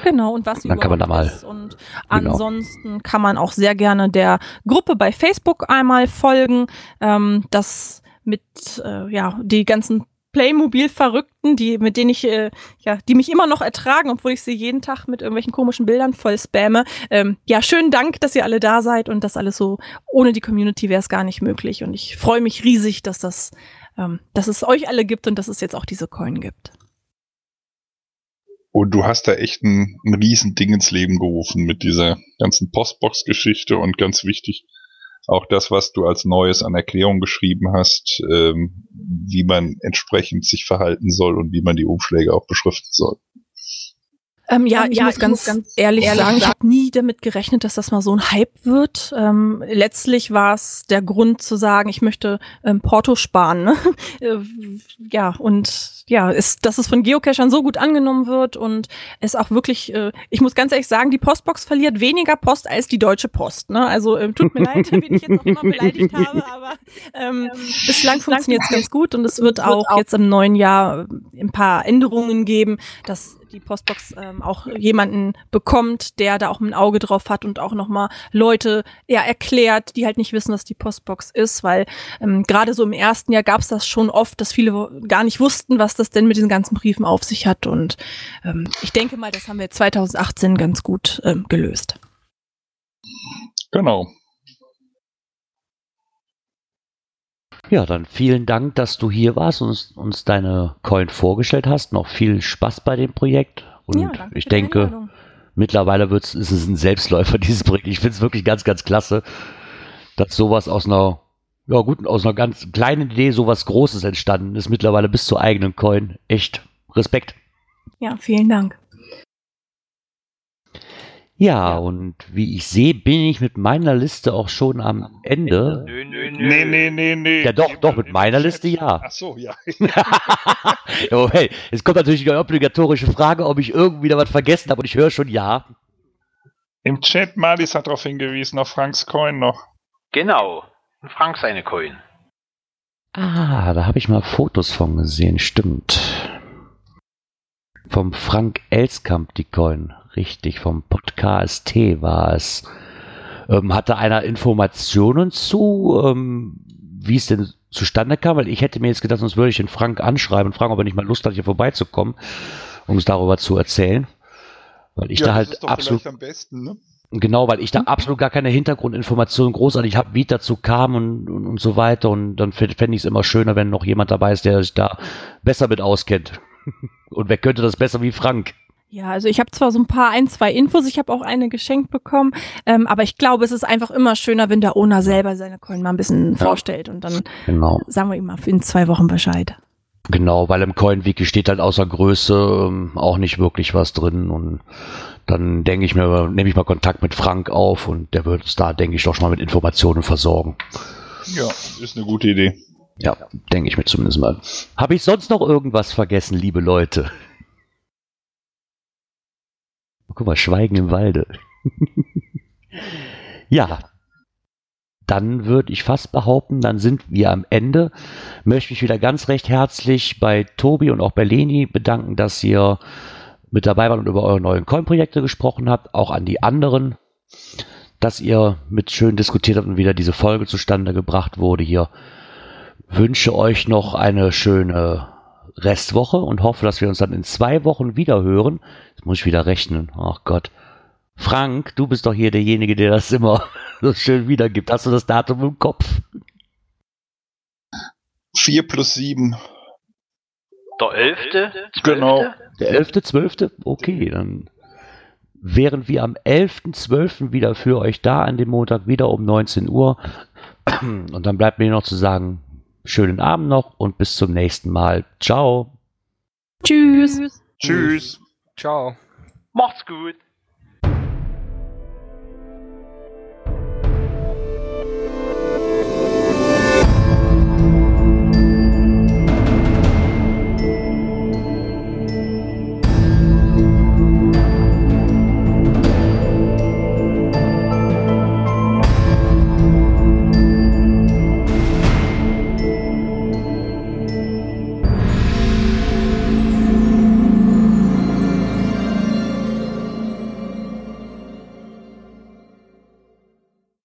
[SPEAKER 8] Genau, und was
[SPEAKER 3] Dann kann man da mal-
[SPEAKER 8] ist. Und
[SPEAKER 3] Genau.
[SPEAKER 8] ansonsten kann man auch sehr gerne der Gruppe bei Facebook einmal folgen. Ähm, das mit, äh, ja, die ganzen Playmobil-Verrückten, die, mit denen ich, äh, ja, die mich immer noch ertragen, obwohl ich sie jeden Tag mit irgendwelchen komischen Bildern voll spamme. Ähm, ja, schönen Dank, dass ihr alle da seid und das alles so, ohne die Community wäre es gar nicht möglich. Und ich freue mich riesig, dass das, ähm, dass es euch alle gibt und dass es jetzt auch diese Coin gibt.
[SPEAKER 4] Und du hast da echt ein, ein Riesending ins Leben gerufen mit dieser ganzen Postbox-Geschichte und ganz wichtig, auch das, was du als Neues an Erklärung geschrieben hast, ähm, wie man entsprechend sich verhalten soll und wie man die Umschläge auch beschriften soll.
[SPEAKER 8] Ähm, ja,
[SPEAKER 9] Ähm,
[SPEAKER 8] ich
[SPEAKER 9] ja,
[SPEAKER 8] muss
[SPEAKER 9] ich
[SPEAKER 8] ganz,
[SPEAKER 9] muss ganz
[SPEAKER 8] ehrlich,
[SPEAKER 9] ehrlich
[SPEAKER 8] sagen, ich habe nie damit gerechnet, dass das mal so ein Hype wird. Ähm, letztlich war es der Grund zu sagen, ich möchte ähm, Porto sparen. Ne? Äh, ja, und ja, ist, dass es von Geocachern so gut angenommen wird und es auch wirklich, äh, ich muss ganz ehrlich sagen, die Postbox verliert weniger Post als die Deutsche Post. Ne? Also ähm, tut mir leid, wen ich jetzt auch immer beleidigt habe, aber ähm, bislang funktioniert es ganz gut und es wird auch jetzt im neuen Jahr äh, ein paar Änderungen geben, dass die Postbox ähm, auch jemanden bekommt, der da auch ein Auge drauf hat und auch nochmal Leute ja, erklärt, die halt nicht wissen, was die Postbox ist, weil ähm, gerade so im ersten Jahr gab es das schon oft, dass viele gar nicht wussten, was das denn mit diesen ganzen Briefen auf sich hat und ähm, ich denke mal, das haben wir 2018 ganz gut ähm, gelöst.
[SPEAKER 4] Genau.
[SPEAKER 3] Ja, dann vielen Dank, dass du hier warst und uns, uns deine Coin vorgestellt hast. Noch viel Spaß bei dem Projekt. Und
[SPEAKER 8] Ja,
[SPEAKER 3] ich denke,
[SPEAKER 8] Einladung.
[SPEAKER 3] mittlerweile wird's, ist es ein Selbstläufer, dieses Projekt. Ich finde es wirklich ganz, ganz klasse, dass sowas aus einer, ja gut, aus einer ganz kleinen Idee sowas Großes entstanden ist. Mittlerweile bis zur eigenen Coin. Echt Respekt.
[SPEAKER 8] Ja, vielen Dank.
[SPEAKER 3] Ja, und wie ich sehe, bin ich mit meiner Liste auch schon am Ende.
[SPEAKER 5] Nö, nö, nö.
[SPEAKER 4] Nee, nee, nee, nee.
[SPEAKER 3] Ja, doch, doch, mit meiner Liste ja.
[SPEAKER 4] Ach so, ja.
[SPEAKER 3] ja hey, es kommt natürlich die obligatorische Frage, ob ich irgendwie da was vergessen habe und ich höre schon ja.
[SPEAKER 4] Im Chat Malis hat darauf hingewiesen, auf Franks Coin noch.
[SPEAKER 5] Genau. Und Frank seine Coin.
[SPEAKER 3] Ah, da habe ich mal Fotos von gesehen, stimmt. Vom Frank Elskamp die Coin, richtig, vom Podcast war es. Ähm, hatte einer Informationen zu, ähm, wie es denn zustande kam? Weil ich hätte mir jetzt gedacht, sonst würde ich den Frank anschreiben und fragen, ob er nicht mal Lust hat, hier vorbeizukommen, um es darüber zu erzählen. Weil ich da halt absolut
[SPEAKER 4] am besten, ne?
[SPEAKER 3] Genau, weil ich da absolut gar keine Hintergrundinformationen großartig habe, wie dazu kam und, und, und so weiter. Und dann fände ich es immer schöner, wenn noch jemand dabei ist, der sich da besser mit auskennt. Und wer könnte das besser wie Frank?
[SPEAKER 8] Ja, also ich habe zwar so ein paar, ein, zwei Infos, ich habe auch eine geschenkt bekommen, ähm, aber ich glaube, es ist einfach immer schöner, wenn der Owner selber seine Coin mal ein bisschen vorstellt und dann
[SPEAKER 3] Genau,
[SPEAKER 8] sagen wir ihm mal in zwei Wochen Bescheid.
[SPEAKER 3] genau, weil im Coin-Wiki steht halt außer Größe ähm, auch nicht wirklich was drin. Und dann denke ich mir, nehme ich mal Kontakt mit Frank auf und der wird uns da, denke ich, doch schon mal mit Informationen versorgen.
[SPEAKER 4] Ja, ist eine gute Idee.
[SPEAKER 3] Ja, denke ich mir zumindest mal. Habe ich sonst noch irgendwas vergessen, liebe Leute? Guck mal, Schweigen im Walde. ja, dann würde ich fast behaupten, dann sind wir am Ende. Möchte mich wieder ganz recht herzlich bei Tobi und auch bei Leni bedanken, dass ihr mit dabei wart und über eure neuen Coin-Projekte gesprochen habt. Auch an die anderen, dass ihr mit schön diskutiert habt und wieder diese Folge zustande gebracht wurde hier wünsche euch noch eine schöne Restwoche und hoffe, dass wir uns dann in zwei Wochen wieder hören. Jetzt muss ich wieder rechnen. Ach Gott. Frank, du bist doch hier derjenige, der das immer so schön wiedergibt. Hast du das Datum im Kopf?
[SPEAKER 4] 4 plus 7.
[SPEAKER 5] Der 11.
[SPEAKER 4] Genau.
[SPEAKER 3] Der 11.12.? Okay, dann wären wir am 11.12. wieder für euch da, an dem Montag wieder um 19 Uhr. Und dann bleibt mir noch zu sagen, schönen Abend noch und bis zum nächsten Mal. Ciao.
[SPEAKER 8] Tschüss.
[SPEAKER 4] Tschüss.
[SPEAKER 6] Ciao.
[SPEAKER 5] Macht's gut.